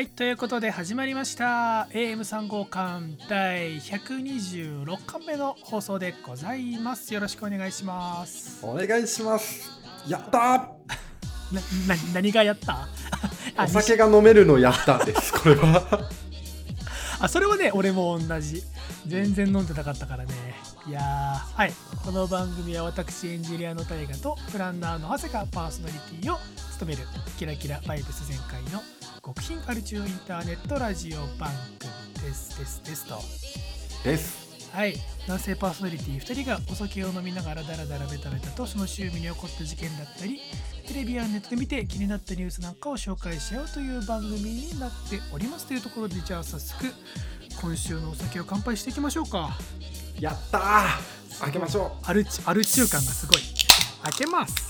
はい、ということで始まりました。AM3 号館第126巻目の放送でございます。よろしくお願いします。お願いしますやったー な、な、何がやった？あお酒が飲めるのやったです これはあ、それはね、俺も同じ。全然飲んでなかったからね。いやー、はい。この番組は私、エンジニアの大河とプランナーの長谷がパーソナリティを務める、キラキラバイブス全開の極貧カルチューインターネットラジオ番組です。です。ですと。ですはい、男性パーソナリティ2人がお酒を飲みながらダラダラベタベタとその周囲に起こった事件だったりテレビやネットで見て気になったニュースなんかを紹介し合うという番組になっておりますというところでじゃあ早速今週のお酒を乾杯していきましょうかやったー開けましょアルチアル中感がすごい開けますう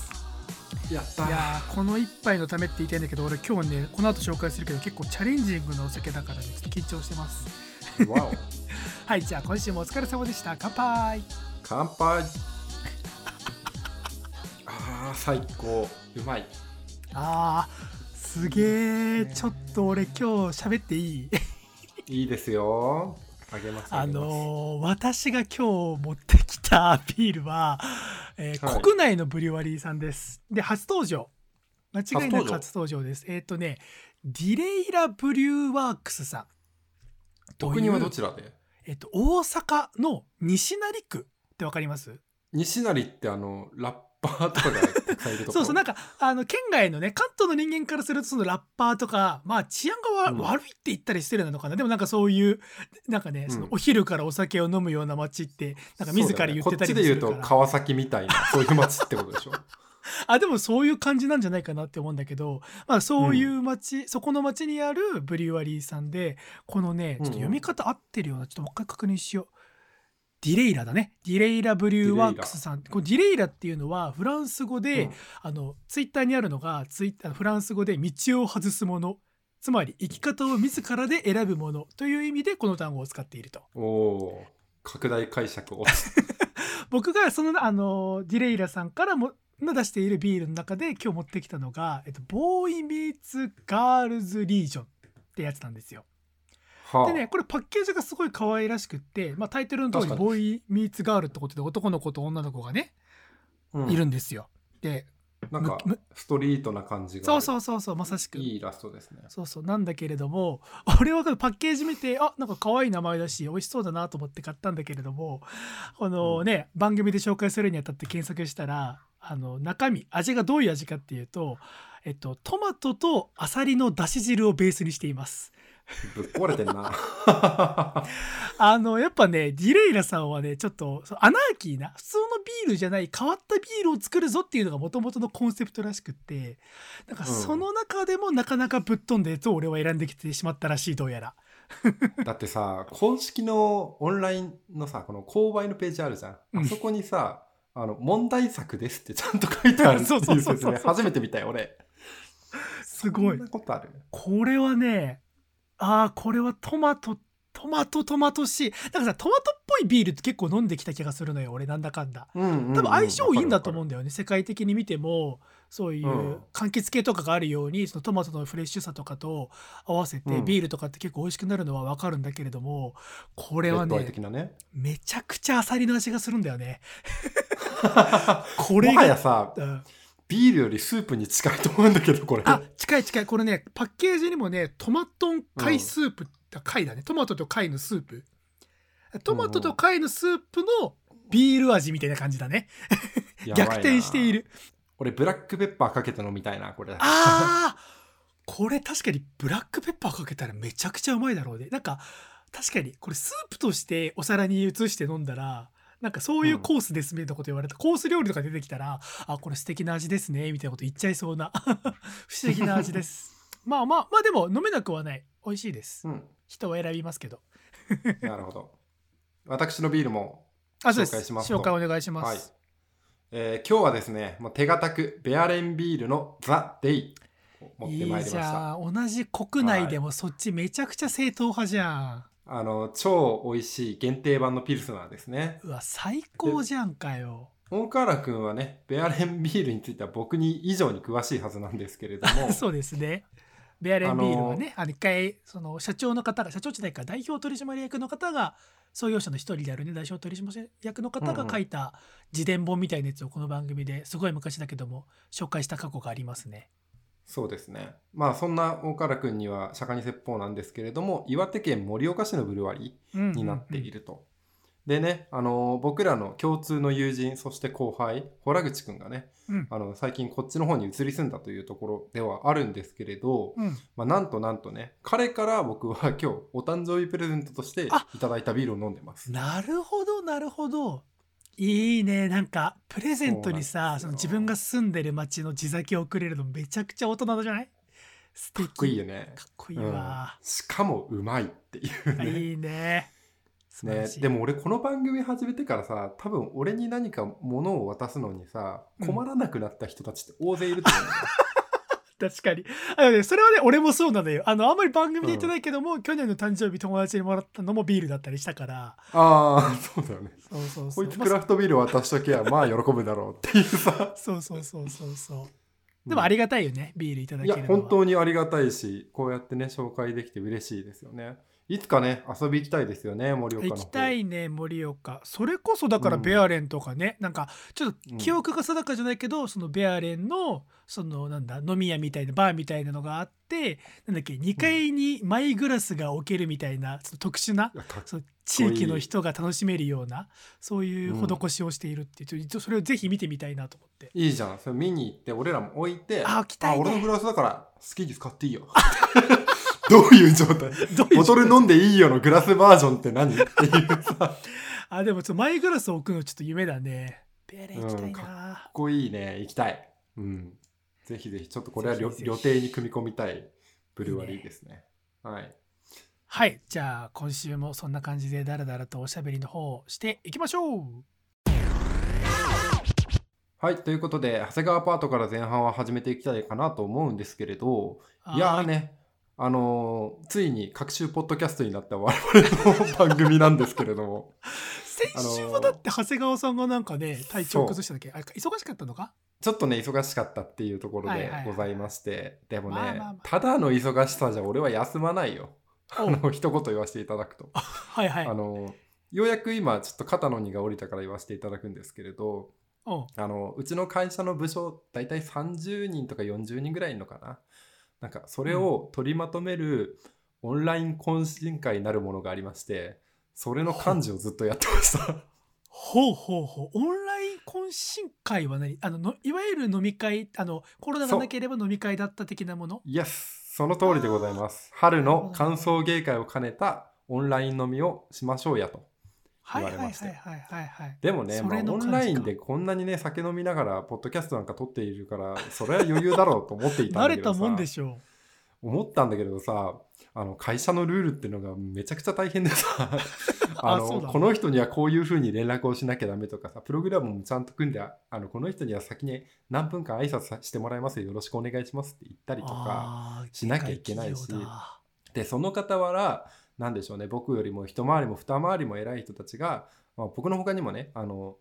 やったー。いやーこの一杯のためって言いたいんだけど俺今日ねこの後紹介するけど結構チャレンジングなお酒だからねちょっと緊張してます。わお。はいじゃあ今週もお疲れ様でした。乾杯。乾杯。あー最高。うまい。あーすげえちょっと俺今日喋っていい？いいですよあげますあげます。のー私が今日持ってきたビールは、えーはい。国内のブリュワリーさんです。で初登場。間違いなく初初登場です。えっ、とねディレイラブリューワークスさん。お国はどちちらで？えっ、と大阪の西成区ってわかります？西成ってあのラッパーとかがるとそうそうなんかあの県外のね関東の人間からするとそのラッパーとかまあ治安がわ、うん。悪いって言ったり失礼なのかな。でもなんかそういうなんかね、うん。そのお昼からお酒を飲むような街ってなんか自ら言ってたりもするから。ね。こっちで言うと川崎みたいな そういう街ってことでしょ。あでもそういう感じなんじゃないかなって思うんだけど、まあ、そういう街、そこの街にあるブリュワリーさんでこのねちょっと読み方合ってるようなちょっともう一回確認しよう。ディレイラだね。ディレイラブリューワークスさん。このディレイラっていうのはフランス語で、うん。あのツイッターにあるのがツイッターフランス語で道を外すもの。つまり生き方を自らで選ぶもの。という意味でこの単語を使っていると。お拡大解釈を。僕がそのあのディレイラさんからもの出しているビールの中で今日持ってきたのが、えっと、ボーイミーツガールズリージョンってやつなんですよ。はあ。でねこれパッケージがすごい可愛らしくって、まあ、タイトルの通りボーイミーツガールってことで男の子と女の子がね、うん。いるんですよ。でなんかストリートな感じがそうそううそうそうまさしく。いいイラストですね。そうそうなんだけれども 俺はパッケージ見てあなんか可愛い名前だし美味しそうだなと思って買ったんだけれどもこのね、番組で紹介するにあたって検索したらあの中身味がどういう味かっていうと、えっと、トマトとアサリのだし汁をベースにしています。ぶっ壊れてんな。あのやっぱねディレイラさんはねちょっとアナーキーな普通のビールじゃない変わったビールを作るぞっていうのがもともとのコンセプトらしくってなんかうん。その中でもなかなかぶっ飛んだやつを俺は選んできてしまったらしいどうやら。だってさ公式のオンラインのさこの購買のページあるじゃん、うん。あそこにさあの問題作ですってちゃんと書いてあるって そうそういう説明初めて見たよ俺。すごい。そんなことある？これはねああこれはトマトトマトトマトしなんかさトマトっぽいビールって結構飲んできた気がするのよ俺なんだかんだ。うんうんうん。多分相性いいんだと思うんわだよね世界的に見てもそういううん。柑橘系とかがあるようにそのトマトのフレッシュさとかと合わせてうん。ビールとかって結構美味しくなるのは分かるんだけれどもこれはね的なね。めちゃくちゃアサリの味がするんだよね。これもはやがさうんビールよりスープに近いと思うんだけどこれ。あ近い近い。これねパッケージにもねトマトン貝スープ、貝だね。トマトと貝のスープ。トマトと貝のスープのビール味みたいな感じだね。逆転している。俺ブラックペッパーかけて飲みたいなこれ。あー！これ確かにブラックペッパーかけたらめちゃくちゃうまいだろうね。なんか確かにこれスープとしてお皿に移して飲んだらなんかそういうコースですみたいなこと言われた、コース料理とか出てきたらあこれ素敵な味ですねみたいなこと言っちゃいそうな 不思議な味です。まあまあまあでも飲めなくはない。美味しいです。うん。人は選びますけど。なるほど。私のビールもあそうです。紹介しますと。紹介お願いします、はい、えー今日はですねもう手堅くベアレンビールのザ・デイを持ってまいりまいいじしたゃん。同じ国内でもそっちめちゃくちゃ正統派じゃん、あの超美味しい限定版のピルスナーですね。うわ最高じゃんかよ。大河原君はねベアレンビールについては僕に以上に詳しいはずなんですけれども。そうですね。ベアレンビールはね、あの一回その社長の方が社長じゃないか代表取締役の方が創業者の一人であるね代表取締役の方が書いた自伝本みたいなやつをこの番組ですごい昔だけども紹介した過去がありますね。そうですね。まあそんな大原君には釈迦に説法なんですけれども岩手県盛岡市のブルワリーになっていると。でね、あの僕らの共通の友人そして後輩洞口くんがね、うんあの最近こっちの方に移り住んだというところではあるんですけれど、うんまあ、なんとなんとね彼から僕は今日お誕生日プレゼントとしていあただいたビールを飲んでます。なるほどなるほどいいね。なんかプレゼントにさその自分が住んでる町の地酒をくれるのめちゃくちゃ大人じゃない？素敵。かっこいいよね。かっこいいわ、うん。しかもうまいっていうね。いいね。ねでも俺この番組始めてからさ多分俺に何か物を渡すのにさうん。困らなくなった人たちって大勢いると思う確かに。あのねそれはね俺もそうなのよ。あのあんまり番組で言ってないけども、去年の誕生日友達にもらったのもビールだったりしたから。ああそうだよね。そうそうこそう。いつクラフトビール渡しときゃまあ喜ぶだろうっていうさ。そうそうそうそうそう。でもありがたいよねビールいただいやけるのは。本当にありがたいしこうやってね紹介できて嬉しいですよねいつかね遊び行きたいですよね盛岡行きたいね盛岡。それこそだからうん。ベアレンとかね、なんかちょっうん。と記憶が定かじゃないけど、そのベアレンのそのなんだ飲み屋みたいなバーみたいなのがあってなんだっけ2階にマイグラスが置けるみたいな、その特殊なその地域の人が楽しめるようなそういう施しをしているっていう、ちょそれをぜひ見てみたいなと思って。いいじゃん。それ見に行って俺らも置いてあ置きたいね。俺のグラスだから好きに使っていいよ どういう状態？ボトル飲んでいいよのグラスバージョンって何？っていうさ。か あでもちょっとマイグラス置くのちょっと夢だね。ベアレン行きたいな、うんっこいいね。行きたい。うん。ぜひぜひちょっとこれは旅程に組み込みたいブルワリーですね。はい。はい。じゃあ今週もそんな感じでダラダラとおしゃべりの方をしていきましょう。はい。ということで長谷川パートから前半は始めていきたいかなと思うんですけれど。いやーねあのーついに各週ポッドキャストになった我々の番組なんですけれども。先週はだって長谷川さんがなんかね体調崩しただけあ忙しかったのか？ちょっとね忙しかったっていうところでございまして、でもね、まあまあまあ。ただの忙しさじゃ俺は休まないよ。あおの一言言わせていただくと、はいはい。あのようやく今ちょっと肩の荷が下りたから言わせていただくんですけれどあのうちの会社の部署大体30人とか40人ぐらいいるのかな？なんかそれを取りまとめるオンライン懇親会なるものがありましてそれの幹事をずっとやってました。ほうほうほう。オンライン懇親会は何？あののいわゆる飲み会あのコロナがなければ飲み会だった的なもの？イエスその通りでございます。春の歓送迎会を兼ねたオンライン飲みをしましょうやと言われまして。でもね、まあ、オンラインでこんなにね酒飲みながらポッドキャストなんか撮っているからそれは余裕だろうと思っていたん慣れただけどさ。もんでしょ思ったんだけどさあの会社のルールっていうのがめちゃくちゃ大変でさ。あのそうだ。この人にはこういうふうに連絡をしなきゃダメとかさプログラムもちゃんと組んでああのこの人には先に何分間挨拶さしてもらいますよ。よろしくお願いしますって言ったりうとかしなきゃいけないし。でその傍らなんでしょうね。僕よりも一回りも二回りも偉い人たちが、まあ、僕の他にもねあの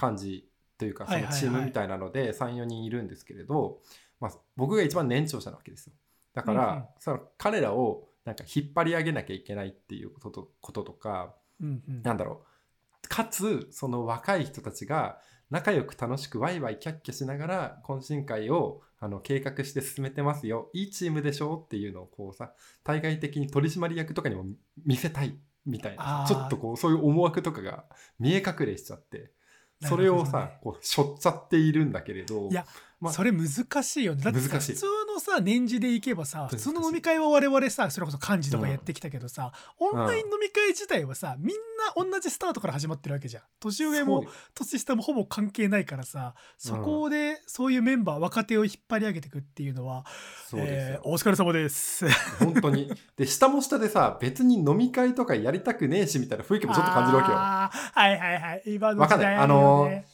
幹事というかそのチームみたいなので34人いるんですけれど、まあ、僕が一番年長者なわけですよ。だから、うんうん。その彼らをなんか引っ張り上げなきゃいけないっていうこととこととかうんうん。なんだろう。かつその若い人たちが仲良く楽しくワイワイキャッキャしながら懇親会をあの計画して進めてますよ。いいチームでしょ？うっていうのをこうさ対外的に取締役とかにも見せたいみたいなちょっとこうそういう思惑とかが見え隠れしちゃってそれをさ、なるこうしょっちゃっているんだけれどいやまあそれ難しいよね。だってさ難しい。普通のさ年次でいけばさ普通の飲み会は我々さそれこそ幹事とかやってきたけどさ、オンライン飲み会自体はさみんな同じスタートから始まってるわけじゃん。年上も年下もほぼ関係ないからさそこでそういうメンバー若手を引っ張り上げていくっていうのは、そうえーお疲れ様です。本当に。で下も下でさ別に飲み会とかやりたくねえしみたいな雰囲気もちょっと感じるわけよ。あーはいはいはい。今のわかんない。時代あるよね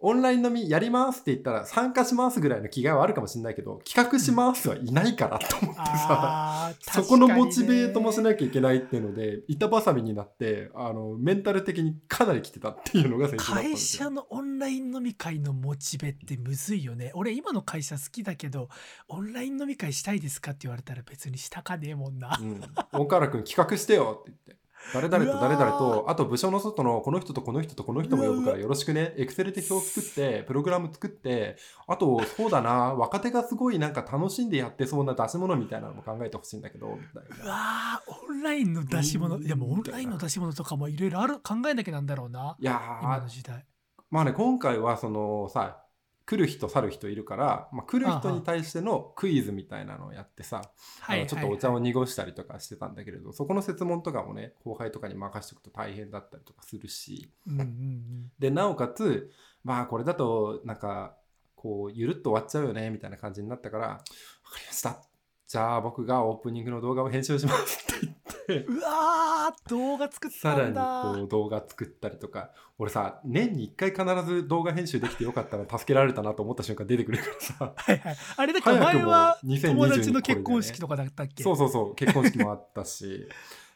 オンライン飲みやりますって言ったら参加しますぐらいの気概はあるかもしれないけど企画しますはいないからと思ってさ、あー そこのモチベートもしなきゃいけないっていうので板挟みになってあのメンタル的にかなり来てたっていうのが先週だったん会社のオンライン飲み会のモチベってむずいよね。俺今の会社好きだけどオンライン飲み会したいですかって言われたら別にしたかねえもんな。うん、大河原君企画してよって言って誰々と誰々うわとあと部署の外のこの人とこの人とこの人も呼ぶからよろしくね。エクセルで表作ってプログラム作ってあとそうだな若手がすごいなんか楽しんでやってそうな出し物みたいなのも考えてほしいんだけどみたいうな。わーオンラインの出し物。うん。いやもうオンラインの出し物とかもいろいろある考えなきゃなんだろうな。いや今ーの時代。まあね今回はそのさ来る人去る人いるから、まあ、来る人に対してのクイズみたいなのをやってさあのちょっとお茶を濁したりとかしてたんだけれど、そこの設問とかもね後輩とかに任せておくと大変だったりとかするし。うんうんうん。でなおかつまあこれだとなんかこうゆるっと終わっちゃうよねみたいな感じになったから分かりました。じゃあ僕がオープニングの動画を編集しますって言ってうわー動画作ったさらにんだこう動画作ったりとか。俺さ年に1回必ず動画編集できてよかったな助けられたなと思った瞬間出てくるからさ。はいはい。あれだから前は2022友達の結婚式とかだったっけ？そうそうそう結婚式もあったし。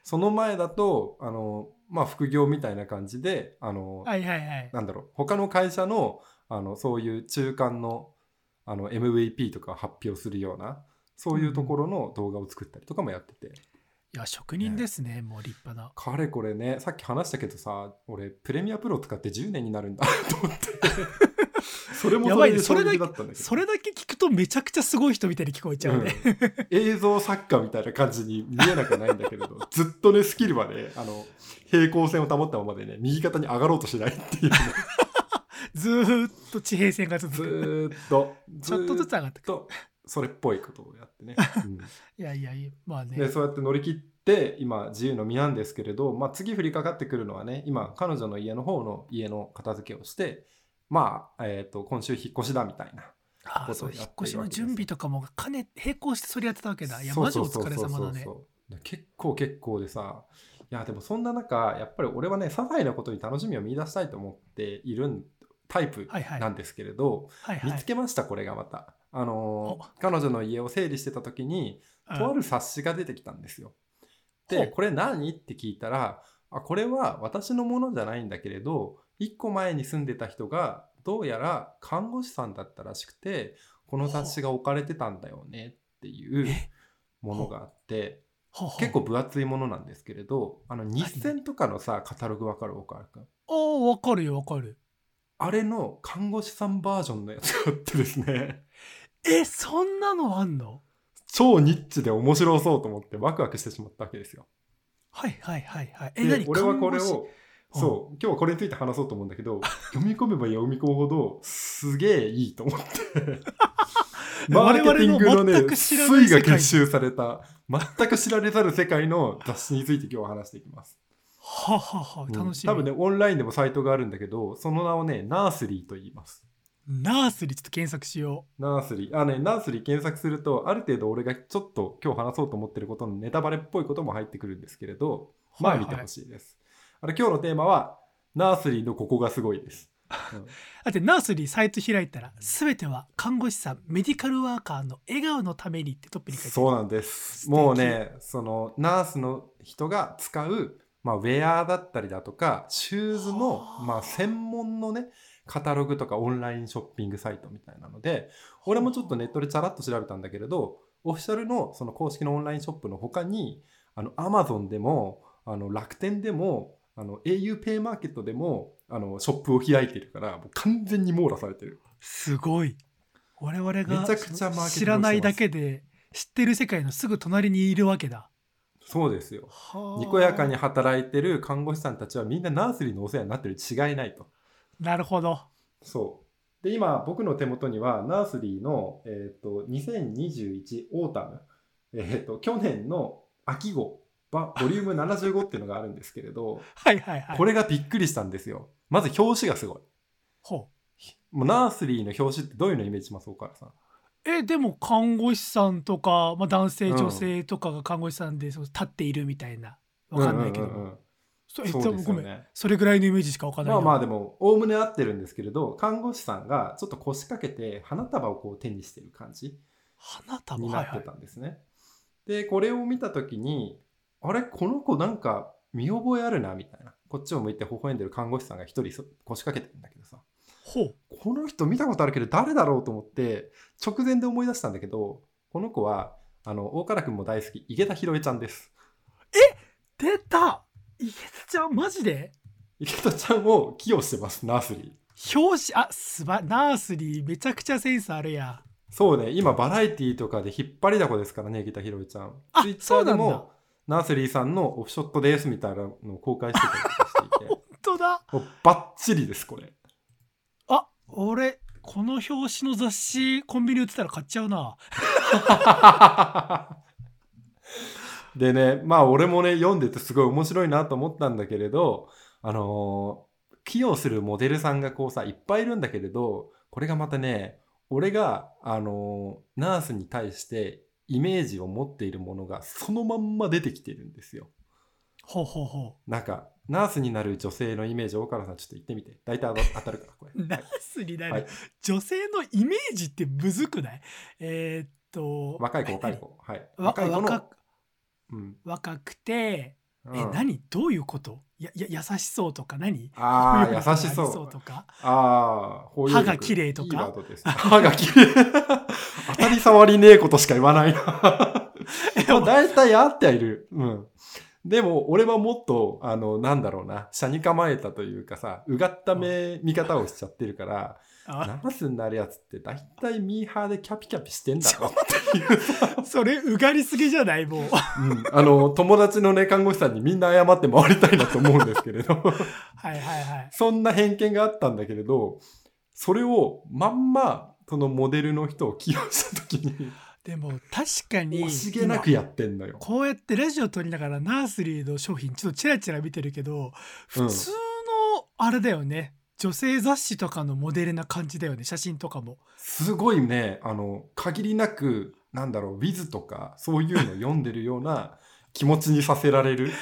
その前だとあのまあ副業みたいな感じであの、はいはいはい。なんだろう他の会社のあのそういう中間のあの MVP とかを発表するようなそういうところの動画を作ったりとかもやってて、いや職人ですねもう立派な。かれこれねさっき話したけどさ俺プレミアプロ使って10年になるんだ。と思って。それもやばいね。でそれだけそれだけ聞くとめちゃくちゃすごい人みたいに聞こえちゃうね、うん。映像作家みたいな感じに見えなくはないんだけれど ずっとねスキルはねあの平行線を保ったままでね右肩に上がろうとしないっていうね。ずーっと地平線が続ずくーっと。ちょっとずつ上がってく。るとそれっぽいことをやってね、うん。いやいやいやまあね。でそうやって乗り切って今自由の身なんですけれど、まあ、次降りかかってくるのはね今彼女の家の方の家の片付けをしてまあ、えー、と今週引っ越しだみたいなあそう引っ越しの準備とかも兼ね並行してそれやってたわけだ。いやマジお疲れ様だね。結構結構でさいやでもそんな中やっぱり俺はね些細なことに楽しみを見出したいと思っているタイプなんですけれど、はいはい。見つけましたこれがまたあの彼女の家を整理してた時にうん。とある冊子が出てきたんですよ。でこれ何？って聞いたらあこれは私のものじゃないんだけれど1個前に住んでた人がどうやら看護師さんだったらしくてこの冊子が置かれてたんだよねっていうえものがあって結構分厚いものなんですけれどあの日銭とかのさカタログわかる？岡原君おおわかるよわかる。あれの看護師さんバージョンのやつがあってですねえそんなのあんの？超ニッチで面白そうと思ってワクワクしてしまったわけですよ。はいはいはいはい。えで何？俺はこれをそう今日はこれについて話そうと思うんだけど 読み込めば読み込むほどすげえいいと思って。マーケティングのね我々の全く知らない推が結集された全く知られざる世界の雑誌について今日は話していきます。はははうん楽しみ、多分ねオンラインでもサイトがあるんだけどその名をねナースリーと言います。ナースリーちょっと検索しよナースリー。あね、ナースリー検索すると、ある程度俺がちょっと今日話そうと思ってることのネタバレっぽいことも入ってくるんですけれど、うはいはいまあ見てほしいです。あれ今日のテーマは、ナースリーのここがすごいです。うんだってナースリーサイト開いたら全ては看護師さんメディカルワーカーの笑顔のためにってトップに書いてあるそうなんです。もうね、そのナースの人が使う、まあ、ウェアだったりだとか、シューズのは、あまあ、専門のね、カタログとかオンラインショッピングサイトみたいなので、俺もちょっとネットでチャラッと調べたんだけれど、オフィシャルのその公式のオンラインショップの他に、あの、アマゾンでも、あの、楽天でも、あの、au ペイマーケットでも、あの、ショップを開いてるから、もう完全に網羅されてる。すごい我々が知らないだけで知ってる世界のすぐ隣にいるわけだそうですよ。はあにこやかに働いてる看護師さんたちはみんなナースリーのお世話になってるに違いないと。なるほどそう。で、今、僕の手元には、ナースリーの、えっ、と、2021オータム、えっ、と、去年の秋号、バボリューム75っていうのがあるんですけれど、はいはいはいこれがびっくりしたんですよ。まず表紙がすごい。ほもうナースリーの表紙ってどういうのイメージします岡原さん？うえでも看護師さんとか、まあ、男性うん女性とかが看護師さんでそう立っているみたいなわかんないけど、うううんうんそえそうですごめんよね。それぐらいのイメージしかわかんないよまあまあでも、おおむね合ってるんですけれど、看護師さんがちょっと腰掛けて花束をこう手にしてる感じ花束？にないってははいたんですね。で、これを見たときに、あれ？この子なんか見覚えあるなみたいな。こっちを向いて微笑んでる看護師さんが一人そ腰掛けてるんだけどさ。ほうこの人見たことあるけど誰だろうと思って直前で思い出したんだけどこの子はあの大原君も大好き井桁弘恵ちゃんです出た池田ちゃんマジで？井桁ちゃんを起用してますナースリー。表紙？あすばナースリーめちゃくちゃセンスあるや。んそうね今バラエティーとかで引っ張りだこですからね井桁弘恵ちゃん。あツイッターでもナースリーさんのオフショットですみたいなのを公開してたりしていて。本当だ。もうバッチリですこれ。あ俺この表紙の雑誌コンビニ売ってたら買っちゃうな でねまあ俺もね読んでてすごい面白いなと思ったんだけれどあのー起用するモデルさんがこうさいっぱいいるんだけれどこれがまたね俺が、あのーナースに対してイメージを持っているものがそのまんま出てきてるんですよ。ほうほうほなんかナースになる女性のイメージ大川さんちょっと言ってみて大体当たるからこれ。う ナースになる、はい女性のイメージってむずくない？えーっと若い子若い子。はい。わ若い子の若。うん若くて、うんえ何？どういうこと？やや優しそうとか何？ああ 優しそう。とかああ、包容力歯が綺麗とか？いいワードです歯が綺麗。当たり障りねえことしか言わないな。まあ大体あってはいる。うん。でも、俺はもっと、あの、なんだろうな、車に構えたというかさ、うがった目、見方をしちゃってるから、あナースになるやつって大体ミーハーでキャピキャピしてんだろ。っていう。さ、それうがりすぎじゃない？もう。うん、あの、友達のね、看護師さんにみんな謝って回りたいなと思うんですけれど。はいはいはい。そんな偏見があったんだけれど、それをまんま、そのモデルの人を起用した時に、でも確かに惜しげなくやってんのよ。こうやってラジオ撮りながらナースリーの商品ちょっとチラチラ見てるけど普通のあれだよね、女性雑誌とかのモデルな感じだよね写真とかもすごいね、あの、限りなく、なんだろう、ウィズとか、そういうの読んでるような 気持ちにさせられる。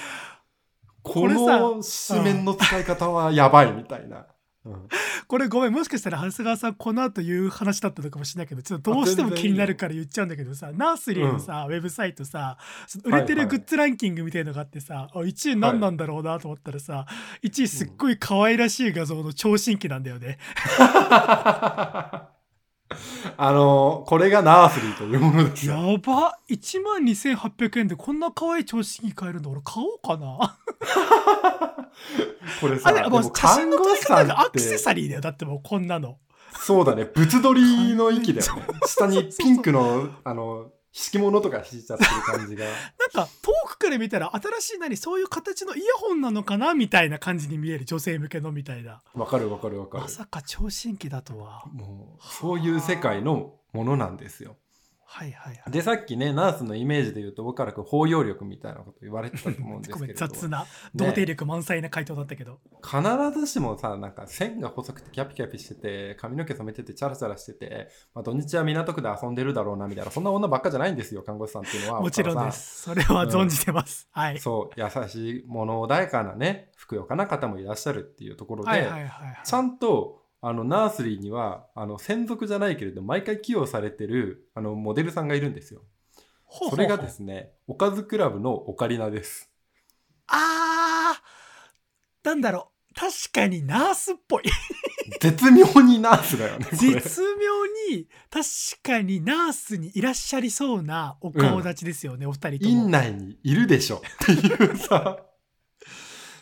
この紙面の使い方はやばいみたいな。うん。これごめんもしかしたら長谷川さんこの後言う話だったのかもしれないけどちょっとどうしても気になるから言っちゃうんだけどさナースリーのさ、ウェブサイトさ売れてるはいはいグッズランキングみたいのがあってさ、あ1位何なんだろうなと思ったらさ、1位すっごい可愛らしい画像の超新規なんだよね、あの、これがナースリーというものですよ。やば1万2800円でこんな可愛い超新規買えるの俺買おうかな これさ、あれでももう写真の撮り方がアクセサリーだよだってもうこんなのそうだね。物撮りの域だよね。下にピンクの、あの、敷物とか敷いちゃってる感じが。なんか遠くから見たら新しい何そういう形のイヤホンなのかなみたいな感じに見える女性向けのみたいなわかるわかるわかるま。さか超新規だとはもう、そういう世界のものなんですよ。はいはいはい。で、さっきね、ナースのイメージで言うと、僕からく包容力みたいなこと言われてたと思うんですけれど。雑な童貞力満載な回答だったけど、必ずしもさなんか線が細くてキャピキャピしてて髪の毛染めててチャラチャラしてて、まあ、土日は港区で遊んでるだろうなみたいなそんな女ばっかじゃないんですよ看護師さんっていうのは。もちろんです。それは存じてます、はい。そう優しい物穏やかなねふくよかな方もいらっしゃるっていうところで、はいはいはいはい。ちゃんとあのナースリーにはあの専属じゃないけれど毎回起用されてるあのモデルさんがいるんですよ。ほうほうほう。それがですねおかずクラブのオカリナです。あーなんだろう。確かにナースっぽい。絶妙にナースだよね絶妙に確かにナースにいらっしゃりそうなお顔立ちですよね、お二人とも。院内にいるでしょっていうさ。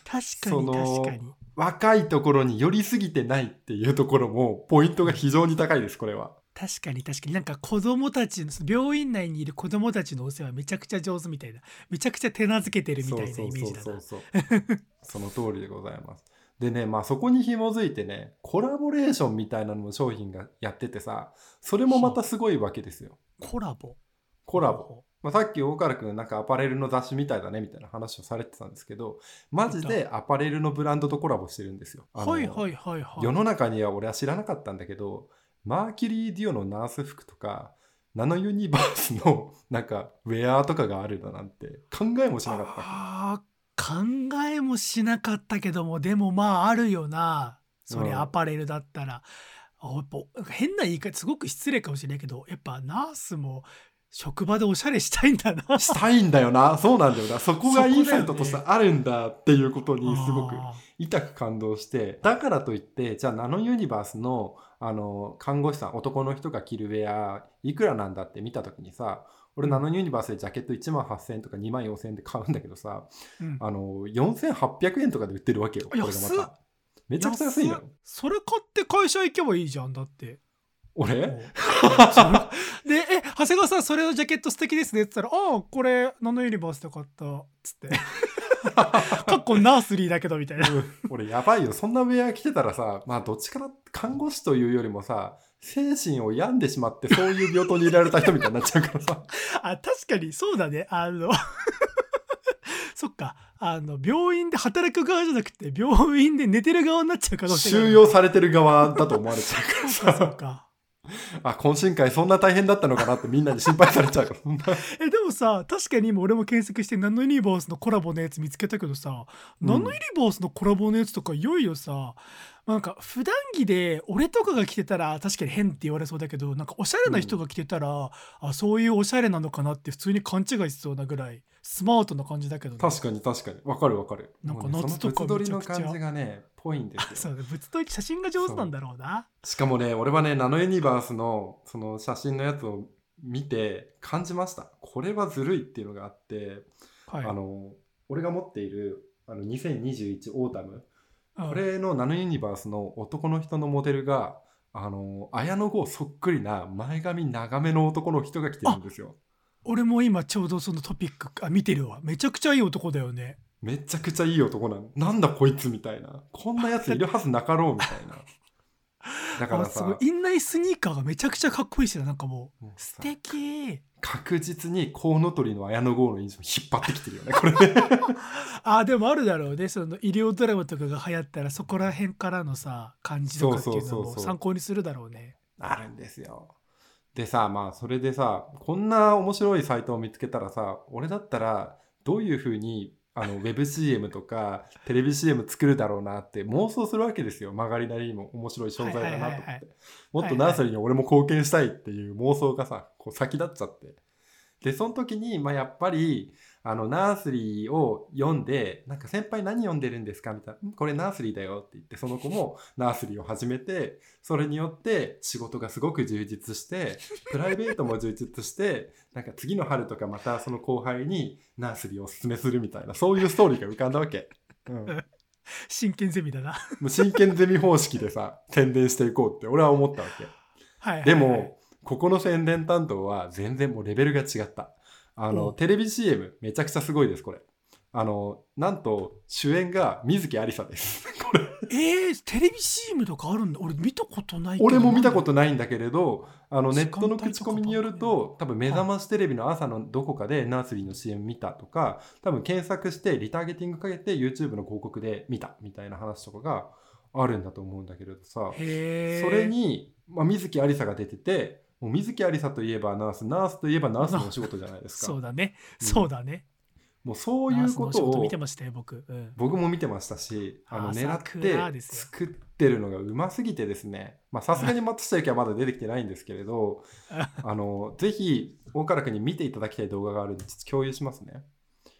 確かに確かに若いところに寄りすぎてないっていうところもポイントが非常に高いですこれは。確かに確かに。なんか子供たちの病院内にいる子供たちのお世話めちゃくちゃ上手みたいなめちゃくちゃ手なずけてるみたいなイメージだな。そうそうそうそうその通りでございます。でねまあそこに紐づいてねコラボレーションみたいなのも商品がやっててさそれもまたすごいわけですよ。コラボ。コラボまあ、さっき大原君なんかアパレルの雑誌みたいだねみたいな話をされてたんですけどマジでアパレルのブランドとコラボしてるんですよ。はいはいはいはい。世の中には俺は知らなかったんだけどマーキュリー・デュオのナース服とかナノユニバースの なんかウェアとかがあるだなんて考えもしなかった。あー考えもしなかったけどもでもまああるよな。それうん。アパレルだったら、あやっぱなんか変な言い方すごく失礼かもしれないけどやっぱナースも職場でおしゃれしたいんだな。したいんだよな。そうなんだよな。そこがインサイトとしてあるんだっていうことにすごくあ痛く感動して。だからといってじゃあナノユニバースのあの看護師さん男の人が着るウェアいくらなんだって見た時にさ俺ナノユニバースでジャケット1万8000円とか2万4000円で買うんだけどさーうん。あの4800円とかで売ってるわけよこれがま安った。めちゃくちゃ安いのよ。それ買って会社行けばいいじゃんだって俺？でえ長谷川さんそれのジャケット素敵ですねって言ったら「ああこれナノユニバースで買った」っつって。かっこナースリーだけどみたいな。うん。俺やばいよ。そんなウェア着てたらさまあどっちから看護師というよりもさ精神を病んでしまってそういう病棟に入れられた人みたいになっちゃうからさ。あ確かにそうだね。あの そっか。あの病院で働く側じゃなくて病院で寝てる側になっちゃう可能性収容されてる側だと思われちゃうそからさ。そっか あ懇親会そんな大変だったのかなってみんなに心配されちゃう。えでもさ確かに今俺も検索してナノユニバースのコラボのやつ見つけたけどさ、うん。ナノユニバースのコラボのやつとかいよいよさなんか普段着で俺とかが着てたら確かに変って言われそうだけどなんかおしゃれな人が着てたら、あそういうおしゃれなのかなって普通に勘違いしそうなぐらいスマートな感じだけどね。確かに確かに。わかるわかる。なんか夏とかめちゃくちゃ。感じがねぽいんですあよそうだ物撮り写真が上手なんだろうな。しかもね俺はねナノユニバースのその写真のやつを見て感じました。これはずるいっていうのがあって、はい。あの俺が持っているあの2021オータムうんこれのナノユニバースの男の人のモデルがあの綾野剛そっくりな前髪長めの男の人が来てるんですよ。俺も今ちょうどそのトピックあ見てるわ。めちゃくちゃいい男だよね。めちゃくちゃいい男なの。なんだこいつみたいな。こんなやついるはずなかろうみたいなだからさ。インナイスニーカーがめちゃくちゃかっこいいしなんかもう。素敵。確実にコウノトリの綾野剛の印象を引っ張ってきてるよねこれ。ね あでもあるだろうね。その医療ドラマとかが流行ったらそこら辺からのさ感じとかっていうのをそうそうそうそう。参考にするだろうね。あるんですよ。でさまあそれでさこんな面白いサイトを見つけたらさ俺だったらどういうふうにあのウェブ CM とかテレビ CM 作るだろうなって妄想するわけですよ。曲がりなりにも面白い商材だなと思って、もっとナーサリーに俺も貢献したいっていう妄想がさこう先立っちゃって。でその時に、まあ、やっぱりあのナースリーを読んでなんか先輩何読んでるんですか？みたいな「んこれナースリーだよ」って言ってその子も ナースリーを始めてそれによって仕事がすごく充実してプライベートも充実して なんか次の春とかまたその後輩にナースリーをおすすめするみたいなそういうストーリーが浮かんだわけ。うん 真剣ゼミだなもう真剣ゼミ方式でさ宣伝していこうって俺は思ったわけ。はいはいはいでも、ここの宣伝担当は全然もうレベルが違った。あの、おテレビ CM めちゃくちゃすごいです、これ。あの、なんと主演が水木有沙です。これ、えー、テレビ CM とかあるんだ。俺見たことない俺も見たことないんだけれど、あの、ネットの口コミによるとと、多分目覚ましテレビの朝のどこかでナースリーの CM 見たとか、多分検索してリターゲティングかけて YouTube の広告で見たみたいな話とかがあるんだと思うんだけれどさ、それに、まあ、水木有沙が出ててもう水木有沙といえばナースナースといえばナースのお仕事じゃないですか。そうだね、うん。そうだね。もうそういうことを見てましたよ僕、うん、僕も見てましたしあの朝狙倉って作ってるのがうますぎてですね。まあさすがに松下由紀はまだ出てきてないんですけれど あのぜひ大原君に見ていただきたい動画があるんで共有しますね。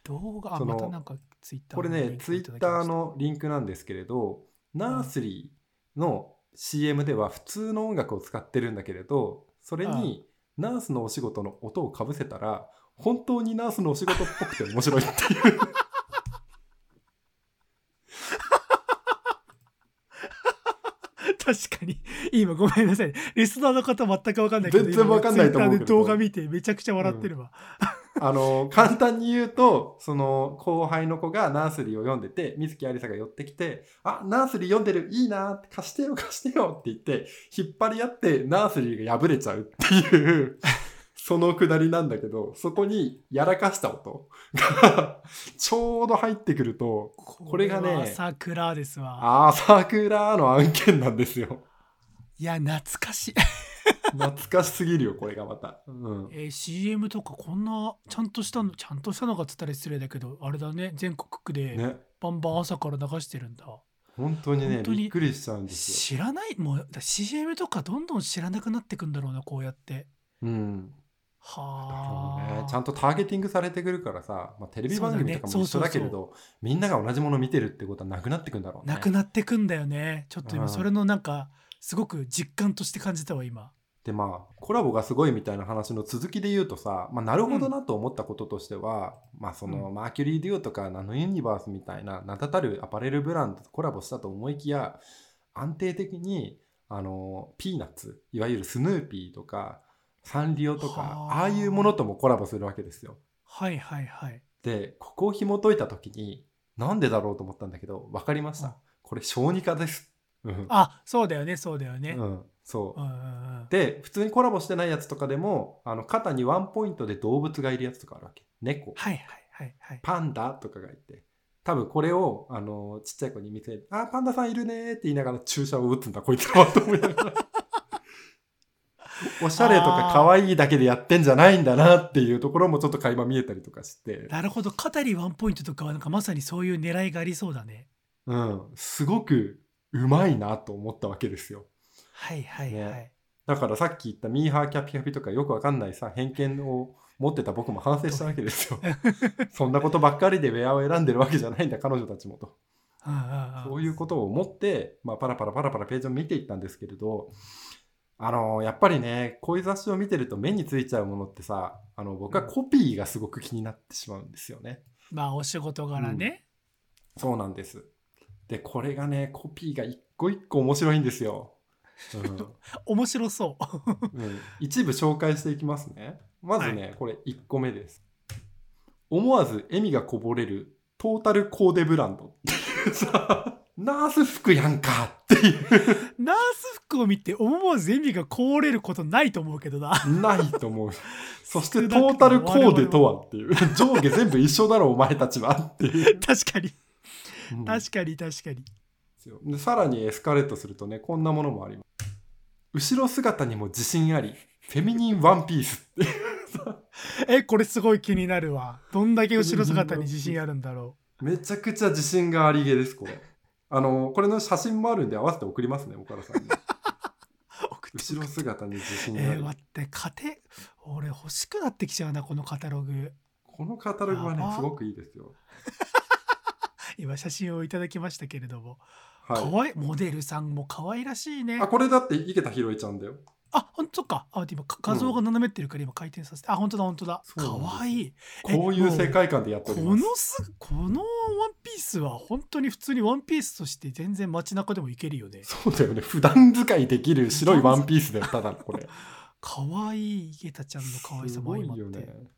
動画またなんかツイッターこれねツイッターのリンクなんですけれどナースリーの CM では普通の音楽を使ってるんだけれどそれにナースのお仕事の音をかぶせたら本当にナースのお仕事っぽくて面白いっていう。確かに。今ごめんなさい。リスナーの方全く分かんないけど全然分かんないと思うけど。動画見てめちゃくちゃ笑ってるわ、あの簡単に言うとその後輩の子がナースリーを読んでて水木有沙が寄ってきて「あナースリー読んでるいいな貸してよ貸してよ」って言って引っ張り合ってナースリーが破れちゃうっていう そのくだりなんだけどそこにやらかした音がちょうど入ってくるとこれがねは桜ですわああ桜の案件なんですよ。いや懐かしい 懐かしすぎるよこれがまた、うん、えー CM とかこんなちゃんとしたのちゃんとしたのかっつったら失礼だけどあれだね。全国区でね。バンバン朝から流してるんだ、本当にね本当にびっくりしちゃうんですよ。知らないもうだ CM とかどんどん知らなくなってくんだろうなこうやって。うん。はあ、ね、ちゃんとターゲティングされてくるからさ、まあ、テレビ番組とかも一緒だけれどみんなが同じもの見てるってことはなくなってくんだろうね。なくなってくんだよね。ちょっとうん。今それのなんかすごく実感として感じたわ今でまあコラボがすごいみたいな話の続きで言うとさ、まあ、なるほどなと思ったこととしては、まあその、うマーキュリー・デュオとかナノユニバースみたいな名だたるアパレルブランドとコラボしたと思いきや安定的にあのピーナッツいわゆるスヌーピーとかサンリオとかはあ。ああいうものともコラボするわけですよ。はいはいはい。でここを紐解いた時になんでだろうと思ったんだけど分かりましうん。た。これ小児科です。うん。あそうだよねそうだよね、うん、そう。で普通にコラボしてないやつとかでもあの肩にワンポイントで動物がいるやつとかあるわけ。猫。はいはいはいはい。パンダとかがいて。多分これをあのちっちゃい子に見せ「あパンダさんいるね」って言いながら注射を打つんだこいつはと思いながら。おしゃれとか可愛いだけでやってんじゃないんだなっていうところもちょっと垣間見えたりとかして、なるほど。肩にワンポイントとかはなんかまさにそういう狙いがありそうだね。うん、すごくうまいなと思ったわけですよ。はいはいはい、ねだからさっき言ったミーハーキャピキャピとかよくわかんないさ偏見を持ってた僕も反省したわけですよ。そんなことばっかりでウェアを選んでるわけじゃないんだ彼女たちもと。うんうんうんそういうことを思って、まあ、パラパラパラパラページを見ていったんですけれどあのやっぱりねこういう雑誌を見てると目についちゃうものってさあの僕はコピーがすごく気になってしまうんですよね。まあお仕事柄ね、そうなんです。でこれがねコピーが一個一個面白いんですよ。うん。面白そう。うん。一部紹介していきますね。まずね、これ1個目です。思わず笑みがこぼれるトータルコーデブランド。っていうさ、ナース服やんか。っていう、ナース服を見て思わず笑みがこぼれることないと思うけどな。ないと思う。そしてトータルコーデとはっていう、上下全部一緒だろお前たちは。っていう。確かに。うん。確かに確かにでさらにエスカレートするとね、こんなものもあります。後ろ姿にも自信あり、フェミニンワンピースっていう。えこれすごい気になるわどんだけ後ろ姿に自信あるんだろめちゃくちゃ自信がありげです、これ。あの、これの写真もあるんで合わせて送りますね、岡田さんに。後ろ姿に自信があり。えー、待って家庭俺欲しくなってきちゃうなこのカタログこのカタログはねすごくいいですよ。今写真をいただきましたけれども、かはわいモデルさんも可愛らしいねい。あ、これだって池田博恵ちゃんだよ。あほんとかあ今か画像が斜めってるから今回転させて、あ本当だ本当だかわいいえこういう世界観でやってこおります。のすこのワンピースは本当に普通にワンピースとして全然街中でもいけるよねそうだよね。普段使いできる白いワンピースだよ、ただのこれ。かわいい池田ちゃんの可愛さも相まって、ね。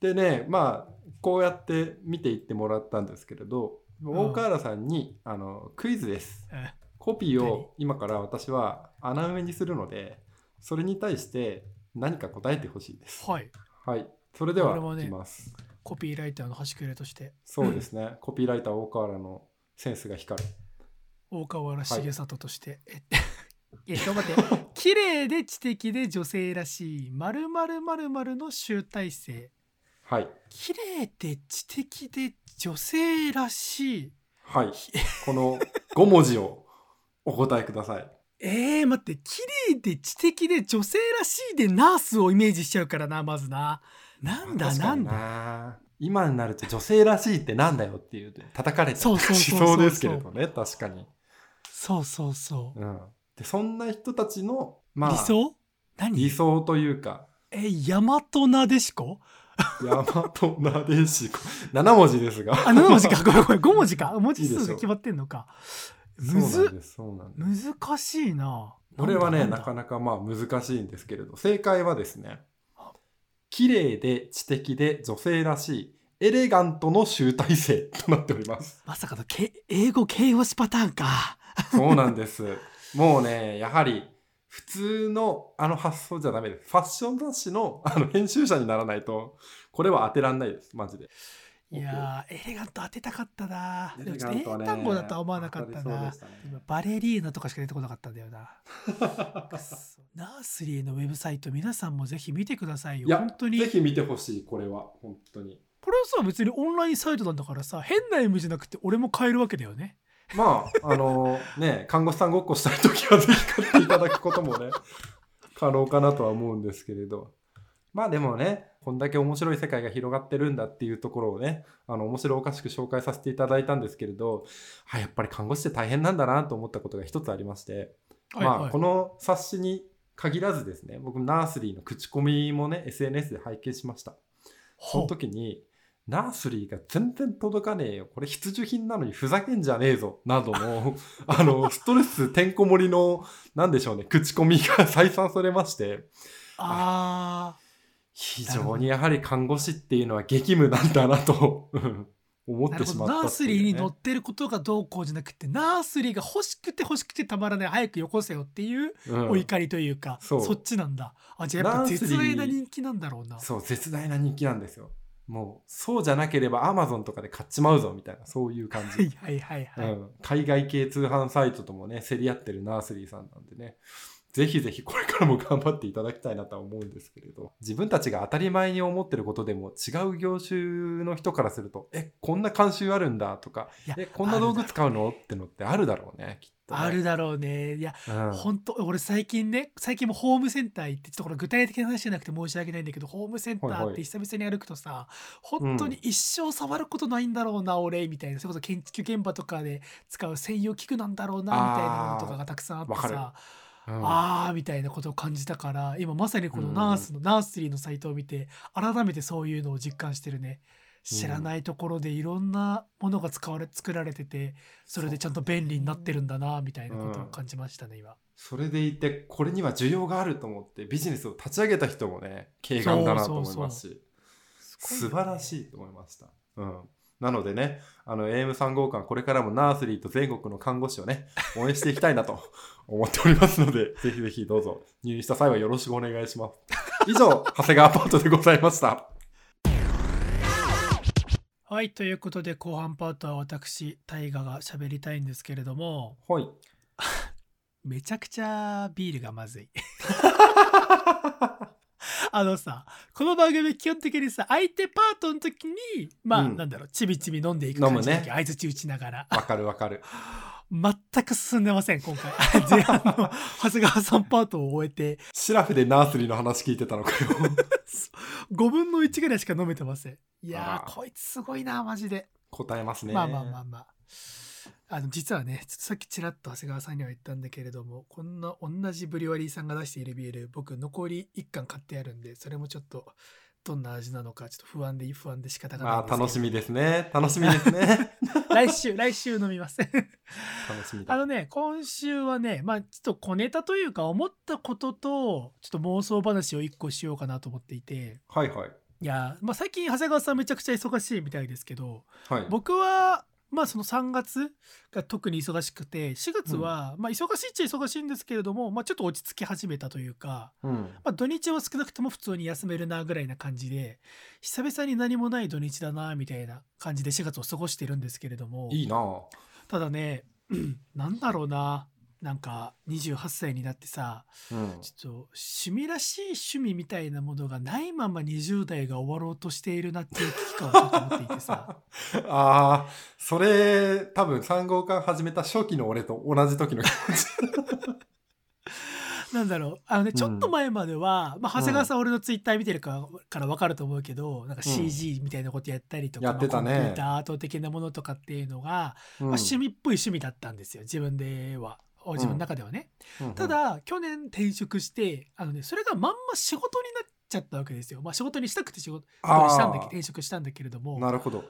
でね、まあ、こうやって見ていってもらったんですけれど、大河原さんにあのクイズです。えコピーを今から私は穴埋めにするので、それに対して何か答えてほしいです。はいはい。それではいきます。コピーライターの端くれとしてそうですね。コピーライター大河原のセンスが光る。大河原重里として、え えっと待って 綺麗で知的で女性らしい〇〇〇〇の集大成はい。綺麗で知的で女性らしい。はい。この5文字をお答えください。えー、待って綺麗で知的で女性らしいでナースをイメージしちゃうからなまずな。なんだな。んだ。な今になると女性らしいってなんだよっていう叩かれたそうそうしそうですけれどね。確かに、そうそうそう、うん、でそんな人たちのまあ理想？何？理想というか。え大和なでしこ？大和なでしこ。7文字ですが。あ7文字か。ごめんごめん。5文字か。文字数が決まってんのか。むず難しいな。これはねなかなかまあ難しいんですけれど正解はですね綺麗で知的で女性らしいエレガントの集大成となっております。まさかのけ英語形容詞パターンか。そうなんです。もうね、やはり普通のあの発想じゃダメです。ファッション雑誌のあの編集者にならないと、これは当てらんないです、マジで。いやーエレガント当てたかったな。エレガントはね英単語だとは思わなかったな。当たね今バレリーナとかしか出てこなかったんだよな。ナースリーのウェブサイト皆さんもぜひ見てくださいよ。いや本当に。ぜひ見てほしいこれは。本当に。これはさ別にオンラインサイトなんだからさ変な M じゃなくて俺も買えるわけだよねまああのね看護師さんごっこしたい時はぜひ買っていただくこともね可能かなとは思うんですけれど。まあでもねこんだけ面白い世界が広がってるんだっていうところをねあの面白おかしく紹介させていただいたんですけれど、はい、やっぱり看護師って大変なんだなと思ったことが一つありまして、まあ、この冊子に限らずですね僕ナースリーの口コミもね SNS で拝見しました。その時にナースリーが全然届かねえよ。これ必需品なのにふざけんじゃねえぞ。などの あのストレスてんこ盛りのなんでしょうね。口コミが再三されまして。あ非常にやはり看護師っていうのは激務なんだなとうん 思ってしまったど。ナースリーに乗っってることがどうこうじゃなくてナースリーが欲しくて欲しくてたまらない早くよこせよっていうお怒りというか、そう。そっちなんだ。あじゃあやっぱ絶大な人気なんだろうな。そう絶大な人気なんですよもうそうじゃなければアマゾンとかで買っちまうぞみたいなそういう感じ。はいはいはいはい、うん、海外系通販サイトともね競り合ってるナースリーさんなんでね。ぜひぜひこれからも頑張っていただきたいなとは思うんですけれど。自分たちが当たり前に思ってることでも違う業種の人からするとえこんな慣習あるんだとかえこんな道具使うの？ってのってあるだろうねきっとね、あるだろうね。いやうん。本当俺最近ね最近もホームセンター行ってちょっとこれ具体的な話じゃなくて申し訳ないんだけどホームセンターって久々に歩くとさ、本当に一生触ることないんだろうな、俺みたいな。それこそ建築現場とかで使う専用器具なんだろうなみたいなものとかがたくさんあってさ。うん。あーみたいなことを感じたから今まさにこのナースの、ナースリーのサイトを見て改めてそういうのを実感してるね知らないところでいろんなものが使われ作られててそれでちゃんと便利になってるんだなみたいなことを感じましたね今。それでいてこれには需要があると思ってビジネスを立ち上げた人もね軽眼だなと思いますし素晴らしいと思いました。うん、なのでね、あの AM3 号館、これからもナースリーと全国の看護師をね、応援していきたいなと 思っておりますので、ぜひぜひどうぞ入院した際はよろしくお願いします。以上、長谷川アパートでございました。はいということで後半パートは私大河が喋りたいんですけれどもはい。めちゃくちゃビールがまずい。あのさこの番組基本的にさ相手パートの時にまあ、うんなんだろうちびちび飲んでいく感じね相づち打ちながらわかるわかる。全く進んでません今回。前半の 長谷川さんパートを終えてシラフでナースリーの話聞いてたのかよ。5分の1ぐらいしか飲めてません。いやーこいつすごいなマジで。答えますね。まあまあまあまあ。あの実はねちょっとさっきちらっと長谷川さんには言ったんだけれどもこんな同じブリュワリーさんが出しているビール僕残り1缶買ってあるんでそれもちょっとどんな味なのかちょっと不安で不安で仕方がないまあ楽しみですね。楽しみですね。来週来週飲みます楽しみだ。あのね今週はねまあちょっと小ネタというか思ったこととちょっと妄想話を1個しようかなと思っていてはいはい。いやまあ最近長谷川さんめちゃくちゃ忙しいみたいですけどはい。僕はまあその3月が特に忙しくて4月は、まあ忙しいっちゃ忙しいんですけれども、まあ、ちょっと落ち着き始めたというか、うん。まあ、土日は少なくとも普通に休めるなぐらいな感じで久々に何もない土日だなみたいな感じで4月を過ごしてるんですけれども。いいなぁただね なんだろうななんか28歳になってさうん。ちょっと趣味らしい趣味みたいなものがないまま20代が終わろうとしているなっていう危機感をちょっと持っていてさ。ああ、それ、多分3号館始めた初期の俺と同じ時の気持ち。なんだろう。あのねん。ちょっと前までは、まあ、長谷川さん、う俺のツイッター見てるかから分かると思うけどなんかうん。CG みたいなことやったりとか、やってたね。まあコンピューターアート的なものとかっていうのが、うん。まあ、趣味っぽい趣味だったんですよ自分では自分の中ではね、うんた、だ去年転職してあの、ね、それがまんま仕事になっちゃったわけですよ、まあ、仕事にしたくて仕事あー。したんだ転職したんだけれども。なるほど。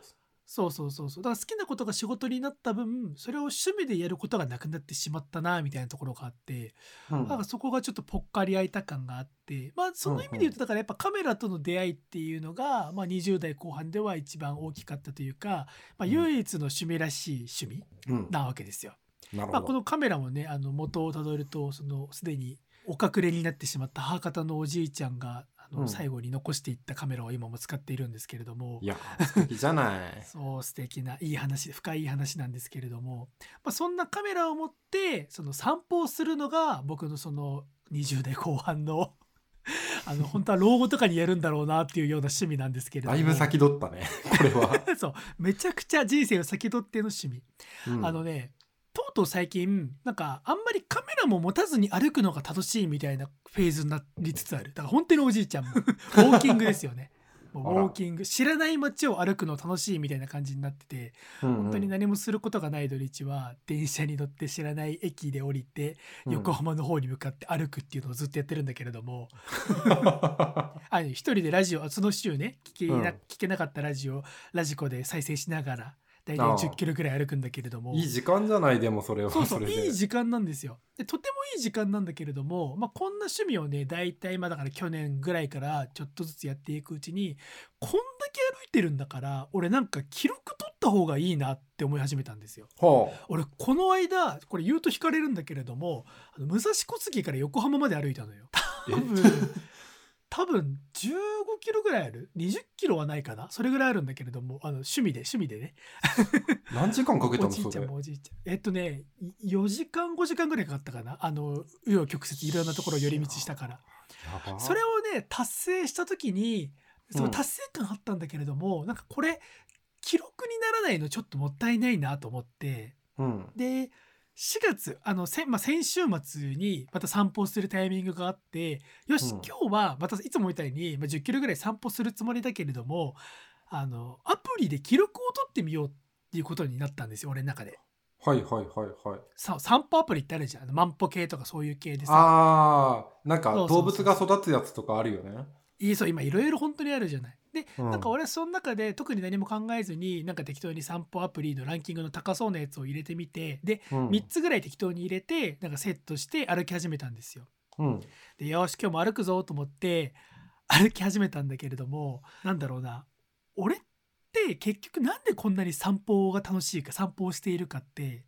そうそうそうそう。だから好きなことが仕事になった分それを趣味でやることがなくなってしまったなみたいなところがあって。うん。なんかそこがちょっとぽっかり空いた感があって。まあその意味で言うとだからやっぱカメラとの出会いっていうのが、まあ、20代後半では一番大きかったというか、まあ、うん。唯一の趣味らしい趣味うん。なわけですよ。なるほまあ、こど。のカメラもねあの元をたどるとそのすでにお隠れになってしまった母方のおじいちゃんがああの、うん。最後に残していったカメラを今も使っているんですけれども。いや素敵じゃない。そう素敵ないい話深い話なんですけれども、まあ、そんなカメラを持ってその散歩をするのが僕のその20代後半の あの本当は老後とかにやるんだろうなっていうような趣味なんですけれども。だいぶ先取ったねこれは、そうめちゃくちゃ人生を先取っての趣味、うん。あのねとうとう最近なんかあんまりカメラも持たずに歩くのが楽しいみたいなフェーズになりつつある。だから本当におじいちゃんも。ウォーキングですよね。もうウォーキング。知らない街を歩くの楽しいみたいな感じになっててうんうん。本当に何もすることがない土日は電車に乗って知らない駅で降りてうん。横浜の方に向かって歩くっていうのをずっとやってるんだけれども、あの一人でラジオその週ね聞けな,、うん。聞けなかったラジオラジコで再生しながら大体ああ。10キロぐらい歩くんだけれども。いい時間じゃないでもそれはそうそういい時間なんですよ。でとてもいい時間なんだけれども、まあ、こんな趣味をね大体まあだから去年ぐらいからちょっとずつやっていくうちにこんだけ歩いてるんだから俺なんか記録取った方がいいなって思い始めたんですよ。ほ俺この間これ言うと惹かれるんだけれどもあの武蔵小杉から横浜まで歩いたのよ。う多分 多分15キロぐらいある？20キロはないかな？それぐらいあるんだけれどもあの趣味で趣味でね。え 何時間かけたおじいちゃんもおじいちゃん。えっとねい4時間5時間ぐらいかかったかな？あの紆余曲折いろんなところを寄り道したから。それをね達成した時にその達成感あったんだけれども、なんかこれ記録にならないのちょっともったいないなと思って。うん。で4月あのせ、まあ、先週末にまた散歩をするタイミングがあってよし、うん。今日はまたいつもみたいに、まあ、10キロぐらい散歩するつもりだけれどもあのアプリで記録を取ってみようっていうことになったんですよ俺の中で。はいはいはいはい。さ散歩アプリってあるじゃん。万歩計とかそういう系でさ。あーなんかそうそうそう。動物が育つやつとかあるよね。いいそう今いろいろ本当にあるじゃない。で、うんなんか俺はその中で特に何も考えずになんか適当に散歩アプリのランキングの高そうなやつを入れてみてでうん3つぐらい適当に入れてなんかセットして歩き始めたんですよ。うんでよし今日も歩くぞと思って歩き始めたんだけれどもなんだろうな俺って結局なんでこんなに散歩が楽しいか散歩をしているかって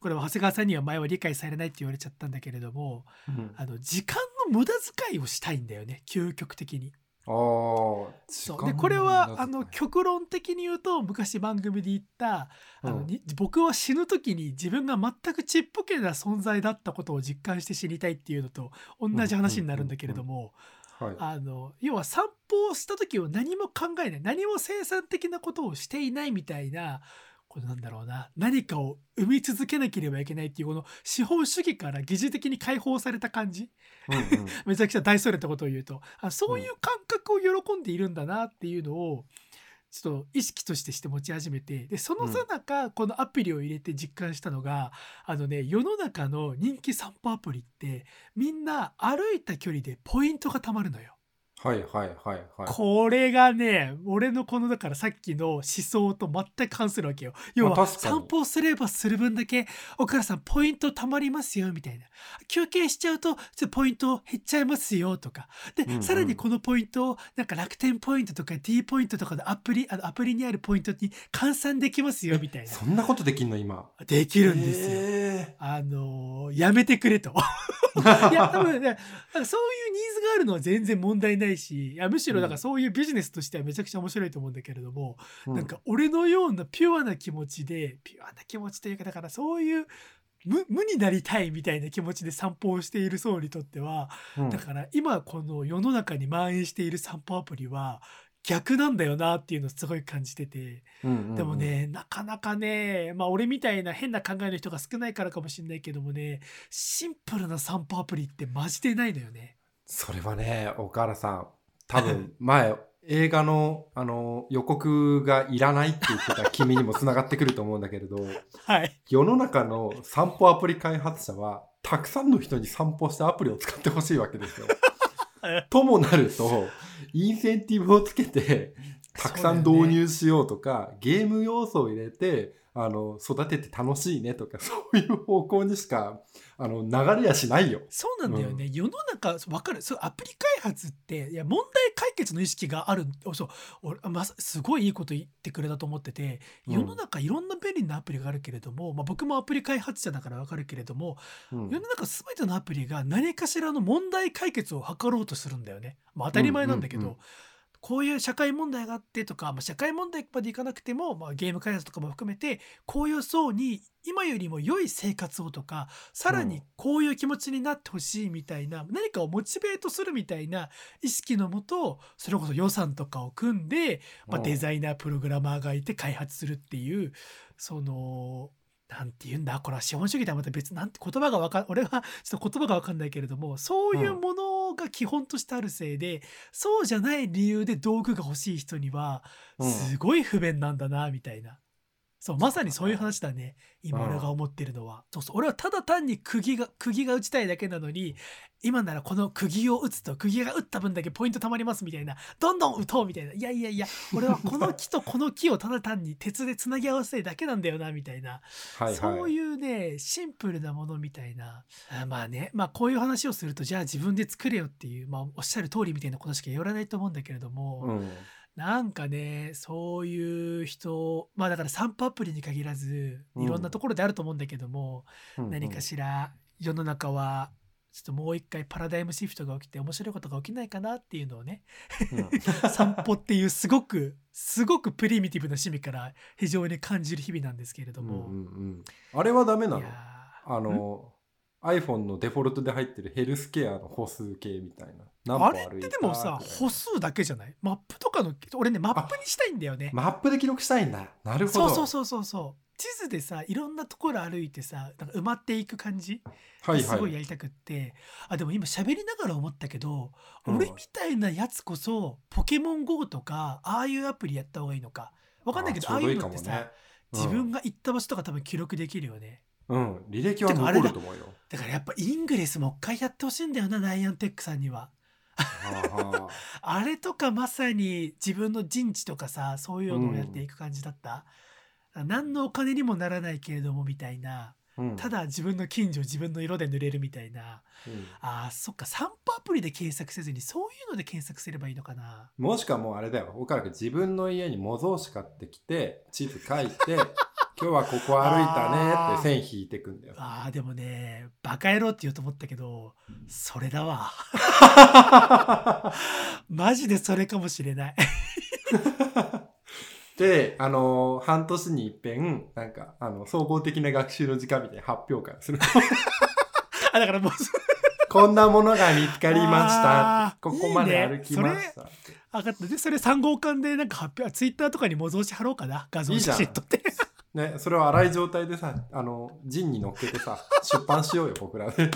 これは長谷川さんには前は理解されないって言われちゃったんだけれどもうんあの時間の無駄遣いをしたいんだよね究極的に。そう。でこれはあの極論的に言うと昔番組で言ったあの、うん。に僕は死ぬ時に自分が全くちっぽけな存在だったことを実感して死にたいっていうのと同じ話になるんだけれども要は散歩をした時を何も考えない。何も生産的なことをしていないみたいなこれなんだろうな。何かを生み続けなければいけないっていうこの資本主義から疑似的に解放された感じ。うんうん。めちゃくちゃ大それたことを言うとあそういう感覚を喜んでいるんだなっていうのをちょっと意識としてして持ち始めてでそのさなかこのアプリを入れて実感したのが、あのね世の中の人気散歩アプリってみんな歩いた距離でポイントがたまるのよ。はいはいはいはい。これがね俺のこのだからさっきの思想と全く関するわけよ。要はまあ確かに。散歩をすればする分だけお母さんポイントたまりますよみたいな。休憩しちゃうとちょっとポイント減っちゃいますよとか。で、うんうん。さらにこのポイントをなんか楽天ポイントとか D ポイントとかのアプリあのアプリにあるポイントに換算できますよみたいな。そんなことできんの今？できるんですよ。へあのーやめてくれと。いや、多分ね、そういうニーズがあるのは全然問題ないし、いやむしろだからそういうビジネスとしてはめちゃくちゃ面白いと思うんだけれども、ーなんか俺のようなピュアな気持ちで、ピュアな気持ちというか、だからそういう無無になりたいみたいな気持ちで散歩をしている層にとっては、うんだから今この世の中に蔓延している散歩アプリは逆なんだよなっていうのをすごい感じてて。うんうんうんでもね、なかなかね、まあ俺みたいな変な考えの人が少ないからかもしれないけどもね、シンプルな散歩アプリってマジでないのよね。それはね岡原さん多分 前映画のあの予告がいらないって言ってた君にもつながってくると思うんだけれどはい。世の中の散歩アプリ開発者はたくさんの人に散歩したアプリを使ってほしいわけですよ。ともなるとインセンティブをつけてたくさん導入しようとか、ゲーム要素を入れてあの育てて楽しいねとか そういう方向にしかあの流れやしないよ。そうなんだよね、世の中わかる？そうアプリ開発っていや問題解決の意識があるそう俺、ま、すごいいいこと言ってくれたと思ってて世の中いろんな便利なアプリがあるけれども、まあ、僕もアプリ開発者だからわかるけれども、うん。世の中全てのアプリが何かしらの問題解決を図ろうとするんだよね。まあ、当たり前なんだけど、うんうんうんこういう社会問題があってとか、まあ、社会問題までいかなくても、まあ、ゲーム開発とかも含めてこういう層に今よりも良い生活をとかさらにこういう気持ちになってほしいみたいな、何かをモチベートするみたいな意識のもとそれこそ予算とかを組んで、まあ、うん。デザイナープログラマーがいて開発するっていうそのなんて言うんだこれは資本主義とはまた別なんて言葉がわかん俺はちょっと言葉がわかんないけれどもそういうものが基本としてあるせいで、そうじゃない理由で道具が欲しい人にはうんすごい不便なんだなみたいな。そうまさにそういう話だね。今うん俺が思ってるのは、そうそう。俺はただ単に釘が釘が打ちたいだけなのに今ならこの釘を打つと釘が打った分だけポイント貯まりますみたいな。どんどん打とうみたいな。いやいやいや俺はこの木とこの木をただ単に鉄でつなぎ合わせたいだけなんだよなみたいな。そういうねシンプルなものみたいな。あまあね。まあこういう話をするとじゃあ自分で作れよっていう、まあ、おっしゃる通りみたいなことしか言われないと思うんだけれども、うんなんかねそういう人まあだから散歩アプリに限らずいろんなところであると思うんだけども、うんうん。何かしら世の中はちょっともう一回パラダイムシフトが起きて面白いことが起きないかなっていうのをねうん。散歩っていうすごくすごくプリミティブな趣味から非常に感じる日々なんですけれども、うんうんうん。あれはダメないのやあの iPhone のデフォルトで入ってるヘルスケアの歩数計みたいな。あれってでもさ歩数だけじゃない？マップとかの俺ねマップにしたいんだよね。マップで記録したいんだ。なるほど。そうそうそうそうそう。地図でさいろんなところ歩いてさなんか埋まっていく感じ？はいすごはいいやりたくって、あでも今喋りながら思ったけど、うん。俺みたいなやつこそポケモン GO とかああいうアプリやった方がいいのか。わかんないけどああいううのってさ、どかもね。自分が行った場所とか多分記録できるよね。うん、履歴は残ると思うよだからやっぱイングレスもう一回やってほしいんだよなナイアンテックさんには。は あれとかまさに自分の陣地とかさそういうのをやっていく感じだった、何のお金にもならないけれどもみたいなあうん。ただ自分の近所自分の色で塗れるみたいな。うん。あーそっか散歩アプリで検索せずにそういうので検索すればいいのかな？もしくはもうあれだよ。岡く自分の家に模造紙買ってきて地図書いて今日はここ歩いたねって線引いてくんだよ。あーでもねバカ野郎って言うと思ったけどそれだわ。マジでそれかもしれない。で、あのー半年に一遍、なんか、あの、総合的な学習の時間みたいな発表会をする。あだからもうこんなものが見つかりました。ここまでいいね歩きました。分かった。でそれ3号館でなんか発表ツイッターとかに模造紙貼ろうかな。画像写真撮ってね、それを荒い状態でさ、あの、ジンに乗っけてさ、出版しようよ、僕らで。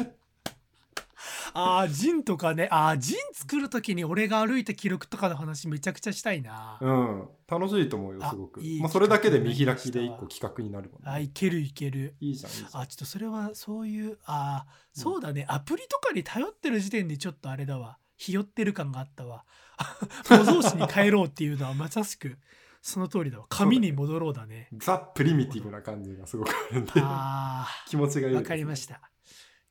ああジンとかねああジン作る時に俺が歩いた記録とかの話めちゃくちゃしたいな、うん。楽しいと思うよ、あすごく。いいまあ、それだけで見開きで一個企画になるもんあね。いけるいけるいいじゃん、いいじゃん。あちょっとそれはそういうあーそうだね、アプリとかに頼ってる時点でちょっとあれだわひよってる感があったわ 模造紙に帰ろうっていうのはまさしくその通りだわ。紙に戻ろうだね。ザ・プリミティブな感じがすごくあるんで、あ気持ちがいいわかりました。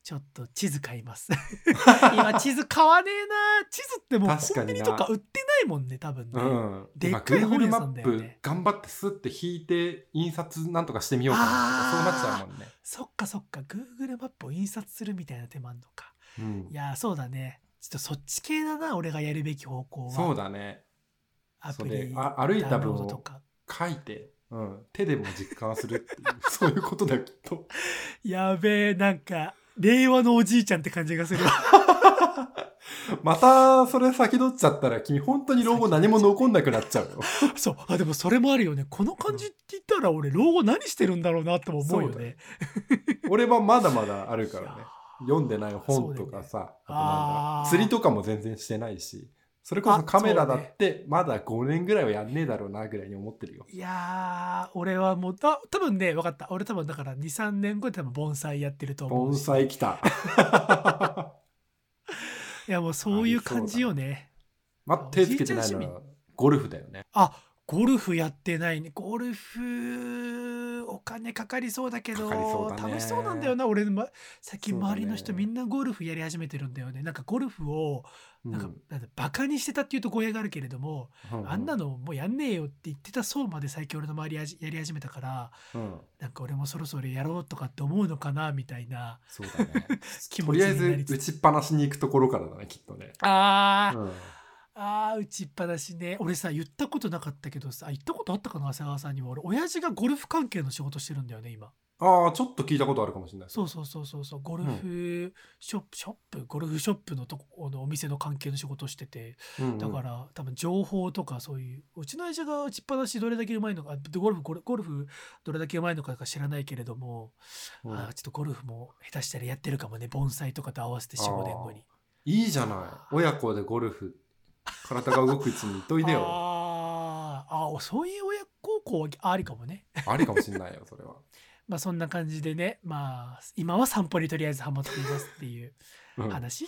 ちょっと地図買います。今地図買わねえな。地図ってもうコンビニとか売ってないもんね多分ね、うん。でっ今かい本屋マッさんだよね。プ頑張ってスッて引いて印刷なんとかしてみようかなとかそうなっちゃうもんね。そっかそっか。Google マップを印刷するみたいな手間あんのか。うん。い、やーそうだね。ちょっとそっち系だな俺がやるべき方向は。そうだね。アプリ歩いた分をとか。書いて、うん、手でも実感するっていう そういうことだよきっと。やべえなんか令和のおじいちゃんって感じがする。わ またそれ先取っちゃったら君本当に老後何も残んなくなっちゃうよ。そう。あでもそれもあるよね。この感じって言ったら俺老後何してるんだろうなっても思うよね。俺はまだまだあるからね。読んでない本とかさ、あとなんあー。だ釣りとかも全然してないし、それこそカメラだってまだ5年ぐらいはやんねえだろうなぐらいに思ってるよ。いやー俺はもうあ多分ね分かった。俺多分だから23年後で多分盆栽やってると思う盆し栽来た。いやもうそういう感じよね。まあ、手つけてないのおじいちゃんはゴルフだよね。あゴルフやってないねゴルフお金かかりそうだけど楽しそうなんだよな俺、ま、最近周りの人みんなゴルフやり始めてるんだよね。なんかゴルフをなんか、うんなんだバカにしてたっていうと語弊があるけれども、あんなのもうやんねえよって言ってた層まで最近俺の周りやり始めたからうん。なんか俺もそろそろやろうとかって思うのかなみたいなそうだね。気持ちとりあえず打ちっぱなしに行くところからだねきっとね、あー、うん、あー打ちっぱなしね。俺さ言ったことなかったけどさあ言ったことあったかな長谷川さんにも。俺親父がゴルフ関係の仕事してるんだよね今。ああちょっと聞いたことあるかもしれない。そうそうそうそうそう。ゴルフショップ、ショップ？ゴルフショップのとこのお店の関係の仕事をしてて。うんうん。だから、多分情報とかそういううちの親父が打ちっぱなしどれだけうまいのかあゴルフゴルフどれだけうまいのか知らないけれども、うん。あーちょっとゴルフも下手したらやってるかもね盆栽とかと合わせて45年後に。いいじゃない。親子でゴルフ体が動くうちにといでよ。あー。あーそういう親孝行はありかもね。ありかもしれないよそれは。まあそんな感じでね。まあ今は散歩にとりあえずハマっていますっていう うん。話。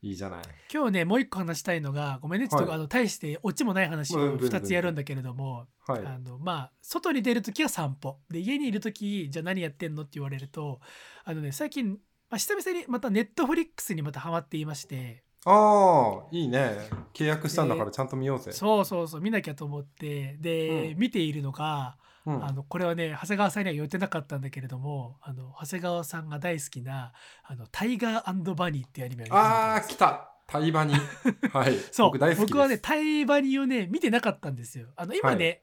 いいじゃない。今日ねもう一個話したいのがごめんねちょっと、はい。あの大してオチもない話をうん全然。2つやるんだけれども、はい。あのまあ外に出る時は散歩。で家にいる時じゃあ何やってんのって言われるとあのね最近、まあ、久々にまたネットフリックスにまたハマっていましてああいいね。契約したんだからでちゃんと見ようぜ。そうそうそう見なきゃと思ってで、うん。見ているのがうん。あのこれはね長谷川さんには言ってなかったんだけれどもあの長谷川さんが大好きな「あのタイガーバニー」っていうアニメあー来た。タイバニ はい。そう。僕大好きです。僕はねタイバニをね見てなかったんですよ。あの今ね、は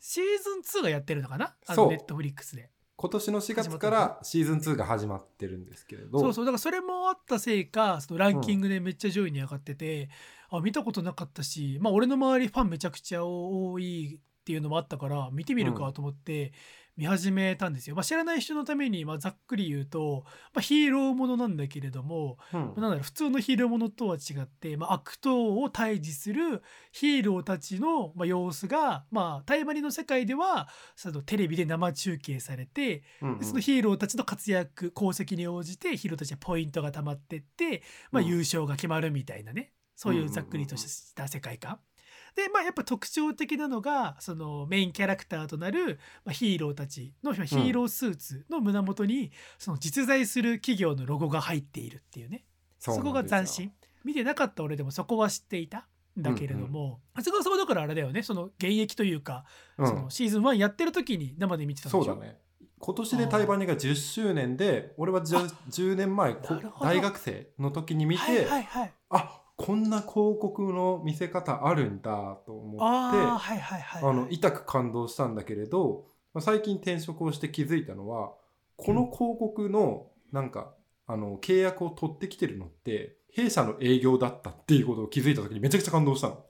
シーズン2がやってるのかな？あのネットフリックスで今年の4月からシーズン2が始まってるんですけれど。そうそうだからそれもあったせいかそのランキングでめっちゃ上位に上がってて、あ見たことなかったしまあ俺の周りファンめちゃくちゃ多いっていうのもあったから見てみるかと思って見始めたんですよ、まあ、知らない人のためにまあざっくり言うと、まあ、ヒーローものなんだけれども、うん。なんだろう普通のヒーローものとは違って、まあ、悪党を退治するヒーローたちの、まあ、様子が、まあ、タイバニの世界ではそのテレビで生中継されてうんうん。でそのヒーローたちの活躍功績に応じてヒーローたちはポイントがたまってって、まあ、うん。優勝が決まるみたいなね、そういうざっくりとした世界観。でまあやっぱ特徴的なのがそのメインキャラクターとなる、まあ、ヒーローたちのまあヒーロースーツの胸元にその実在する企業のロゴが入っているっていうね。そこが斬新。見てなかった俺でもそこは知っていた。んだけれども。長谷川さん。はだからあれだよね。その現役というか、うん。そのシーズン1やってる時に生で見てたんでしょ？そうだね。今年でタイバニが10周年で俺は 10, 10年前大学生の時に見て、はいはいはい。あこんな広告の見せ方あるんだと思ってああはいはいはい、はい、あの痛く感動したんだけれどまあ最近転職をして気づいたのはこの広告のなんかあの契約を取ってきてるのって弊社の営業だったっていうことを気づいた時にめちゃくちゃ感動したの。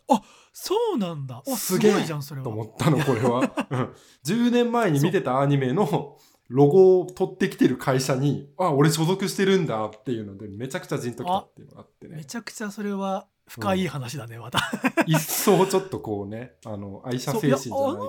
そうなんだおすすげえごいじゃんそれはと思ったのこれは。うん10年前に見てたアニメのロゴを取ってきてる会社にあ俺所属してるんだっていうのでめちゃくちゃジンときたっていうのがあってね。めちゃくちゃそれは深い話だね、また。一層ちょっとこうねあの愛車精神じゃない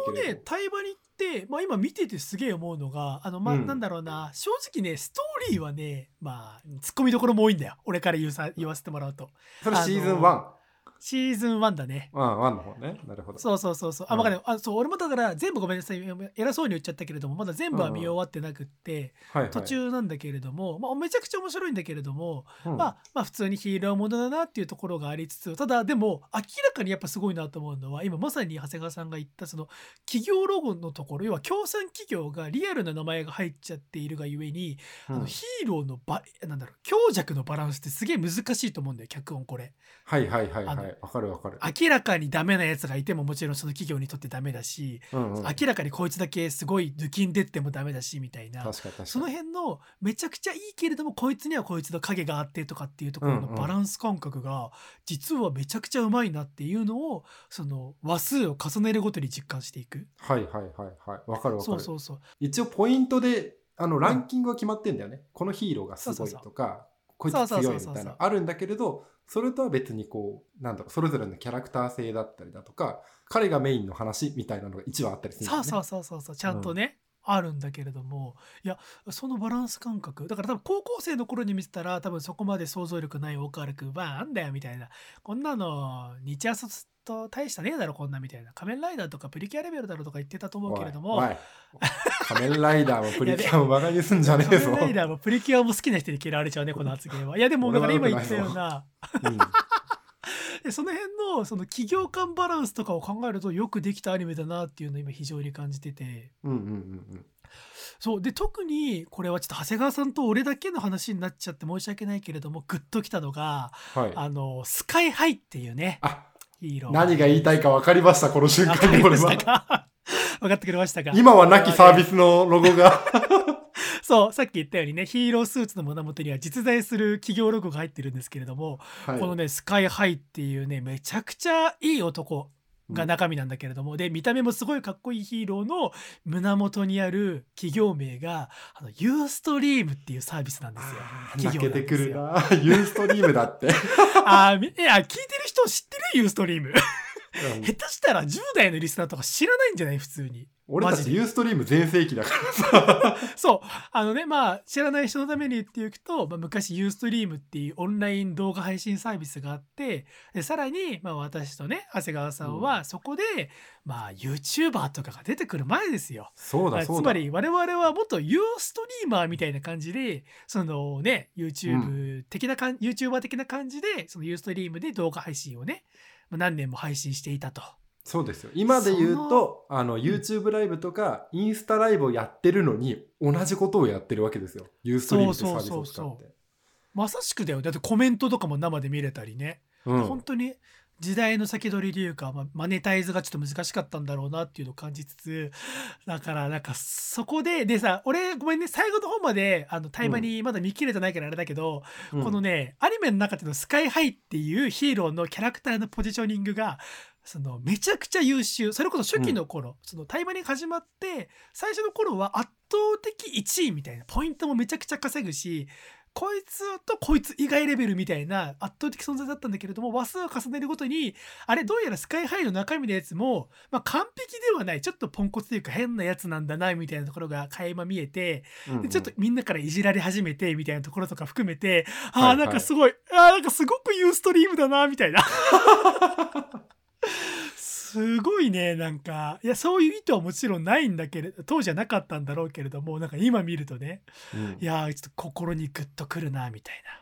けれど。ねタイバニって、まあ、今見ててすげえ思うのがあの、まあうん。なんだろうな正直ねストーリーはねまあツッコミどころも多いんだよ。俺から言うさ言わせてもらうと。それシーズンあの1。シーズン1だねああ、1の方ね。なるほど。そうそうそうそう。あ、うんわかる。あ、そう、俺もだから全部ごめんなさい。偉そうに言っちゃったけれども、まだ全部は見終わってなくって、はいはい、途中なんだけれども、まあ、めちゃくちゃ面白いんだけれども、うんまあ、まあ、普通にヒーローものだなっていうところがありつつ、ただ、でも、明らかにやっぱすごいなと思うのは、今まさに長谷川さんが言った、その、企業ロゴのところ、要は、協賛企業がリアルな名前が入っちゃっているがゆえに、うんあのヒーローのば、なんだろう、強弱のバランスってすげえ難しいと思うんだよ、脚本これ。はいはいはいはあわかるわかる。明らかにダメなやつがいてももちろんその企業にとってダメだし、うんうん、明らかにこいつだけすごい抜きんでってもダメだしみたいな確かに確かに。その辺のめちゃくちゃいいけれどもこいつにはこいつの影があってとかっていうところのうんうんバランス感覚が実はめちゃくちゃうまいなっていうのをその話数を重ねるごとに実感していく。はいはいはいはい。わかるわかる。そうそうそう。一応ポイントであのランキングは決まってんだよね。このヒーローがすごいとか、こいつそうそう強いみたいなあるんだけれど、それとは別にこう、なんだろう、それぞれのキャラクター性だったりだとか、彼がメインの話みたいなのが一話あったりするんですね。そうそうそうそうそうちゃんとね、あるんだけれどもいやそのバランス感覚だから多分高校生の頃に見てたら多分そこまで想像力ない大川君はなんだよみたいなこんなの日朝と大したねえだろこんなみたいな仮面ライダーとかプリキュアレベルだろとか言ってたと思うけれども仮面ライダーもプリキュアもバカにすんじゃねえぞ。仮面ライダーもプリキュアも好きな人に嫌われちゃうね この発言はいやでもだから今言ったようなうん でその辺のその企業間バランスとかを考えるとよくできたアニメだなっていうのを今非常に感じててうんうんうんそうで特にこれはちょっと長谷川さんと俺だけの話になっちゃって申し訳ないけれどもグッときたのがうん。はい。あのスカイハイっていうねあ、ヒーロー何が言いたいか分かりました、この瞬間に俺は。分かってくれましたか？今はなきサービスのロゴが。そうさっき言ったようにねヒーロースーツの胸元には実在する企業ロゴが入ってるんですけれども、はいこのねスカイハイっていうねめちゃくちゃいい男が中身なんだけれども、で見た目もすごいかっこいいヒーローの胸元にある企業名があのユーストリームっていうサービスなんですよ。企泣け業なんですよてくるな。ユーストリームだって。あいや聞いてる人知ってる？ユーストリーム。うん下手したら10代のリスナーとか知らないんじゃない？普通に。俺たマジでちユーストリーム全盛期だからさ。そう。あのね、まあ、知らない人のために言っていくと、まあ、昔、ユーストリームっていうオンライン動画配信サービスがあって、でさらに、まあ、私とね、長谷川さんは、そこで、まあ、YouTuber とかが出てくる前ですよ。そうだそうだ。つまり、我々はもっとユーストリーマーみたいな感じで、そのね、YouTube 的なかん、YouTuber 的な感じで、そのユーストリームで動画配信をね、まあ何年も配信していたと。そうですよ。今で言うと、あの、YouTube ライブとか、インスタライブをやってるのに、同じことをやってるわけですよ。ユーストリームってサービスを使そうそうって。まさしくだよ。だってコメントとかも生で見れたりね。うん本当に時代の先取りというか、まあ、マネタイズがちょっと難しかったんだろうなっていうのを感じつつだからなんかそこででさ俺ごめんね最後の方まであのタイマにまだ見切れてないからあれだけど、うん。このねアニメの中でのスカイハイっていうヒーローのキャラクターのポジショニングがそのめちゃくちゃ優秀。それこそ初期の頃、そのタイマに始まって最初の頃は圧倒的1位みたいなポイントもめちゃくちゃ稼ぐしこいつとこいつ以外レベルみたいな圧倒的存在だったんだけれども話数を重ねるごとにあれどうやらスカイハイの中身のやつも、まあ、完璧ではないちょっとポンコツというか変なやつなんだなみたいなところが垣間見えてうんうん。でちょっとみんなからいじられ始めてみたいなところとか含めてああなんかすごいあーなんかすごくユーストリームだなみたいなすごいねなんか。いやそういう意図はもちろんないんだけれど当時はなかったんだろうけれどもなんか今見るとね。うん。いやーちょっと心にグッとくるなみたいな。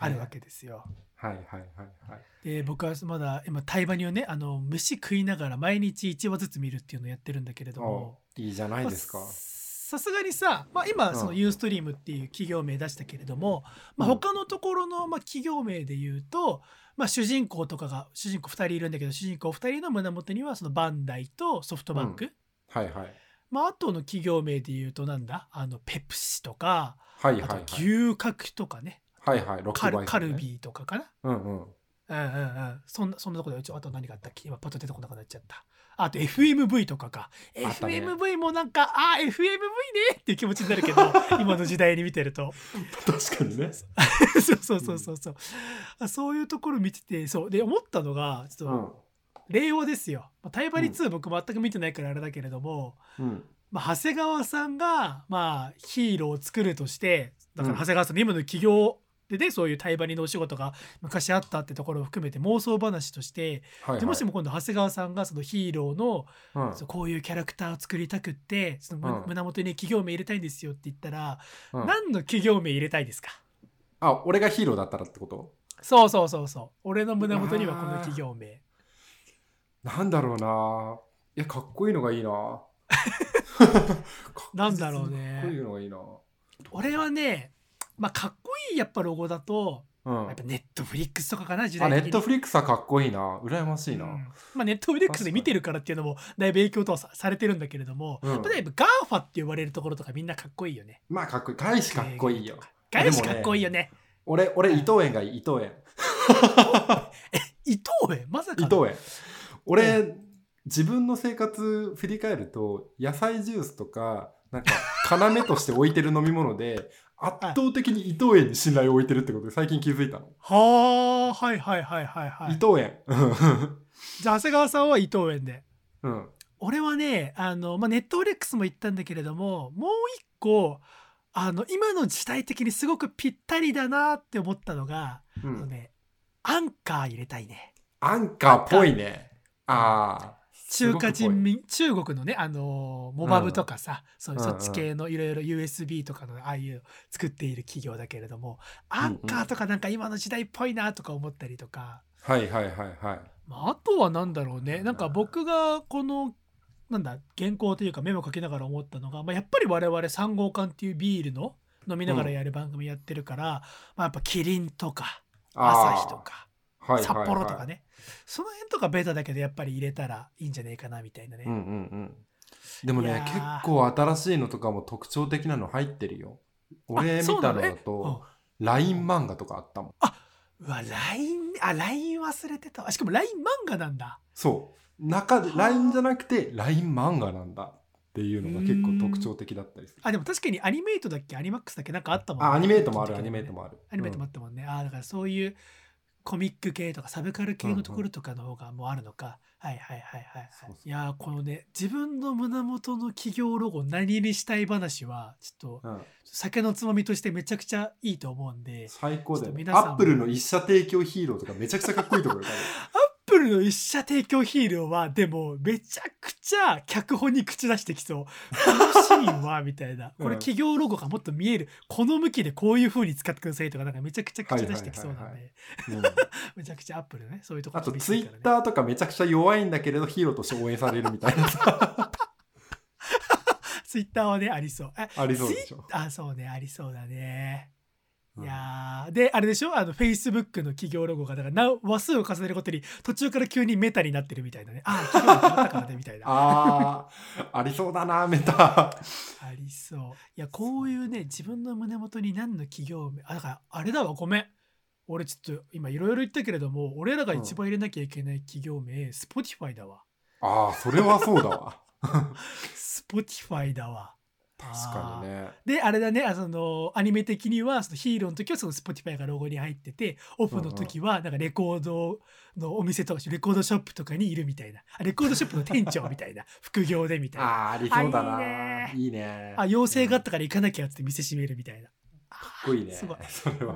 あるわけですよ。はいはいはいはい。で僕はまだ今タイバニをねあの飯食いながら毎日1話ずつ見るっていうのをやってるんだけれども。おいいじゃないですか。まあ。さすがにさ、まあ、今そのうんユーストリームっていう企業名出したけれども、まあ、うん。他のところのまあ企業名で言うと、まあ、主人公とかが主人公2人いるんだけど主人公2人の胸元にはそのバンダイとソフトバンク、はいはい。まあ、あとの企業名で言うとなんだ？あのペプシとかあとはいはいはい。牛角とかね、はいはい。ロックカルカルビーとかかな？うんうん。うんうんうん。そんな、そんなとこで、ちょあと何があったっけ？今パッと出てこなくなっちゃった。あと FMV とかか。ね FMV もなんか、あ、FMV ねっていう気持ちになるけど、今の時代に見てると。確かにね。そうそうそうそうそう、あそういうところ見てて、そう。で、思ったのが、ちょっうんと、令和ですよ。まあ、タイバリ2僕全く見てないからあれだけれども、うん。まあ、長谷川さんが、まあ、ヒーローを作るとして、だからうん長谷川さんの今の企業でね、そういうタイバリのお仕事が昔あったってところを含めて妄想話として、はいはい。でもしも今度長谷川さんがそのヒーローの、うん。そうこういうキャラクターを作りたくってそのむうん。胸元に企業名入れたいんですよって言ったら、うん。何の企業名入れたいですか？あ、俺がヒーローだったらってこと？そうそうそうそう。俺の胸元にはこの企業名。なんだろうな。いや、かっこいいのがいいな。なんだろうね。かっこいいのがいいな。俺はねまあかっこいいやっぱロゴだとうん。やっぱネットフリックスとかかな時あ、代的にネットフリックスはかっこいいな。羨ましいな。うんまあ、ネットフリックスで見てるからっていうのもだいぶ影響とはさされてるんだけれども、うん例えば GAFA って呼ばれるところとかみんなかっこいいよね。まあ、かっこいい。外資かっこいいよ。外資かっこいいよね。俺、俺、伊藤園がいい。伊藤園。伊藤園？まさかの伊藤園。俺、自分の生活振り返ると、野菜ジュースとか、なんか、要として置いてる飲み物で、圧倒的に伊藤園に信頼を置いてるってことで最近気づいたの。はあはいはいはいはいはい。伊藤園。じゃあ長谷川さんは伊藤園で。うん。俺はねあのまあネットフレックスも言ったんだけれどももう一個あの今の時代的にすごくぴったりだなって思ったのが、うん、あのねアンカー入れたいねアンカーっぽいね。ああ。中華人民中国のねあのモバブとかさ、そういううん。そっち系のいろいろ USB とかのああいう作っている企業だけれどもアンカーとかなんか今の時代っぽいなとか思ったりとか、はいはいはいはい。まあ、あとは何だろうね。なんか僕がこのなんだ原稿というかメモ書きながら思ったのが、まあ、やっぱり我々3号館っていうビールの飲みながらやる番組やってるから、まあ、やっぱキリンとか朝日とかはいはいはい。札幌とかね、その辺とかベタだけどやっぱり入れたらいいんじゃねえかなみたいなね、うんうんうん。でもね、ー。結構新しいのとかも特徴的なの入ってるよ。俺見たのだと、LINE 漫画とかあったもん。うわ LINE あ LINE 忘れてたあしかも LINE 漫画なんだ。そう。中で、はあ。LINE じゃなくて LINE 漫画なんだっていうのが結構特徴的だったりする。あでも確かにアニメイトだっけ？アニマックスだっけ？なんかあったもんね。あ、アニメートもある、アニメートもある。アニメートもあったもんね、ああだからそういうコミック系とかサブカル系のところとかの方がもうあるのか、はいはいはいはいはい。そうそう。いやーこのね自分の胸元の企業ロゴ何にしたい話はちょっとうん。うん酒のつまみとしてめちゃくちゃいいと思うんで最高だよアップルの一社提供ヒーローとかめちゃくちゃかっこいいところだよ。ア ップルの一社提供ヒーローはでもめちゃくちゃ脚本に口出してきそう。このシーンはみたいな。これうん企業ロゴがもっと見える。この向きでこういう風に使ってくださいとかなんかめちゃくちゃ口出してきそうなんで。うん めちゃくちゃアップルね。そういうとこあと厳しツイッターとかめちゃくちゃ弱いんだけれどヒーローとして応援されるみたいなさ。ツイッターはねありそう。あありそうでしょ。あそうねありそうだね。うんいやーであれでしょ？あのフェイスブックの企業ロゴがだからな話数を重ねるごとに途中から急にメタになってるみたいなねああ企業が変わったからねみたいなあー、ありそうだな、メタ。ありそう。いや、こういうね、自分の胸元に何の企業名、あ、だから、あれだわ、ごめん。俺ちょっと今いろいろ言ったけれども、俺らが一番入れなきゃいけない企業名、Spotify だわ。ああ、それはそうだわ。Spotify だわ。確かにね。で、あれだね、あその、アニメ的には、そのヒーローの時はその Spotify がロゴに入ってて、オフの時は、なんかレコードのお店とか、レコードショップとかにいるみたいな。あレコードショップの店長みたいな。副業でみたいな。ああ、ありそうだな。ねいいね。あ、要請があったから行かなきゃって店閉めるみたいな。かかっこいいね。すごい。イ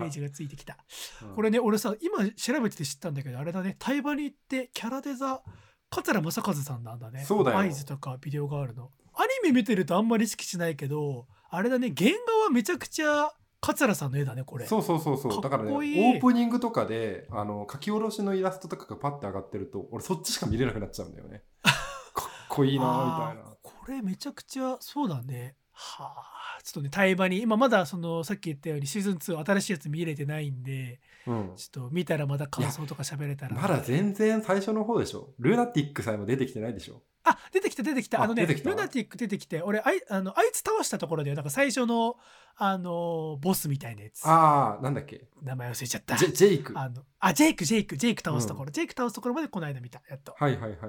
メージがついてきた。うんこれね、俺さ、今調べてて知ったんだけど、あれだね、タイバに行ってキャラデザ、桂正和さんなんだね。そうだよ合図とかビデオがあるの。アニメ見てるとあんまり意識しないけど、あれだね、原画はめちゃくちゃ桂さんの絵だね、これ。そうそうそうそう。だからね、オープニングとかで、あの、書き下ろしのイラストとかがパッて上がってると、俺そっちしか見れなくなっちゃうんだよね。かっこいいなみたいな。これめちゃくちゃそうだね。はあ、ちょっとね、タイバに、今まだその、さっき言ったようにシーズン2新しいやつ見れてないんで、うん。ちょっと見たらまた感想とか喋れたらな。まだ全然最初の方でしょ。ルナティックさえも出てきてないでしょ。あ出てきた出てきたああのねルナティック出てきて俺あいあのあいつ倒したところでなんか最初のあのボスみたいなやつああ、なんだっけ？名前忘れちゃったジェイク。はあのあジェイクジェイクジェイク倒すところ、ジェイク倒すところまでこの間見たやっといはいはいはい。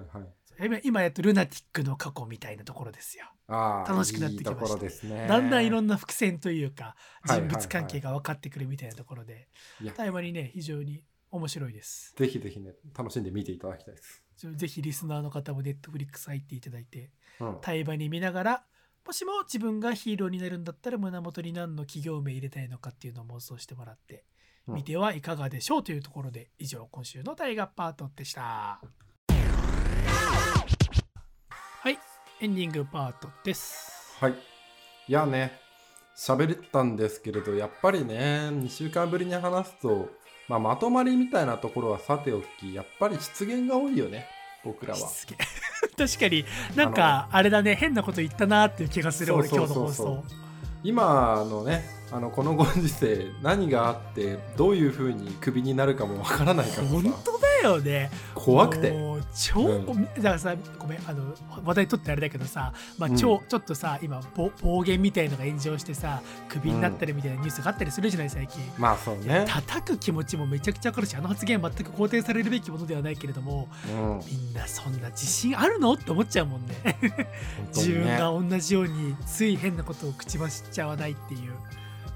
今今やっとルナティックの過去みたいなところですよ。楽しくなってきました。ね。だんだんいろんな伏線というかはいはいはい。人物関係が分かってくるみたいなところでいや。対話にね非常に面白いです。ぜひぜひね、楽しんで見ていただきたいです。ぜひリスナーの方もネットフリックス入っていただいてうん。対話に見ながらもしも自分がヒーローになるんだったら胸元に何の企業名入れたいのかっていうのを妄想してもらってうん。みてはいかがでしょうというところで以上今週の大河パートでしたエンディングパートです。はい。いやね、喋ったんですけれど、やっぱりね、2週間ぶりに話すと、まあ、まとまりみたいなところはさておき、やっぱり失言が多いよね、僕らは。確かになんかあれだね変なこと言ったなっていう気がする俺今日の放送。今のね、あのこのご時世、何があって、どういうふうにクビになるかもわからないから本さ、当だよね怖くて。超、うん。だからさごめんあの話題取ってあれだけどさ、まあうん。超ちょっとさ今暴暴言みたいのが炎上してさクビになったりみたいなニュースがあったりするじゃない最近。まあそうね。叩く気持ちもめちゃくちゃわかるしあの発言は全く肯定されるべきものではないけれどもうん、みんなそんな自信あるのって思っちゃうもんね。自分が同じようについ変なことを口走っちゃわないっていう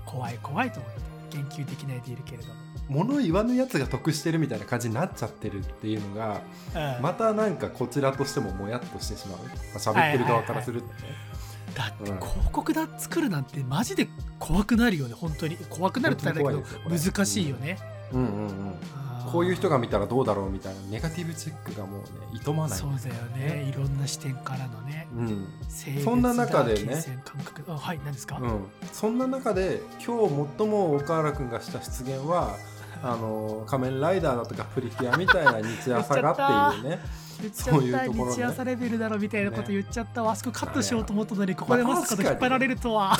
怖い怖いと思って言及できないでいるけれども、物言わぬやつが得してるみたいな感じになっちゃってるっていうのがうん。またなんかこちらとしてももやっとしてしまう、まあ、喋ってる側からするとね、だってうん。広告だ作るなんてマジで怖くなるよね。本当に。怖くなるって言ったらあれだけど難しいよね、うん。うんうんあーこういう人が見たらどうだろうみたいなネガティブチェックがもうねいとまない。そうだよね。いろんな視点からのねうん。そんな中でね。はい何ですか、うん、そんな中で今日最も岡原君がした出現は あの仮面ライダーだとかプリキュアみたいな日朝がっていうね。日朝レベルだろみたいなことね。言っちゃった。わ、あそこカットしようと思ったのにここでまあまさかの引っ張られるとは、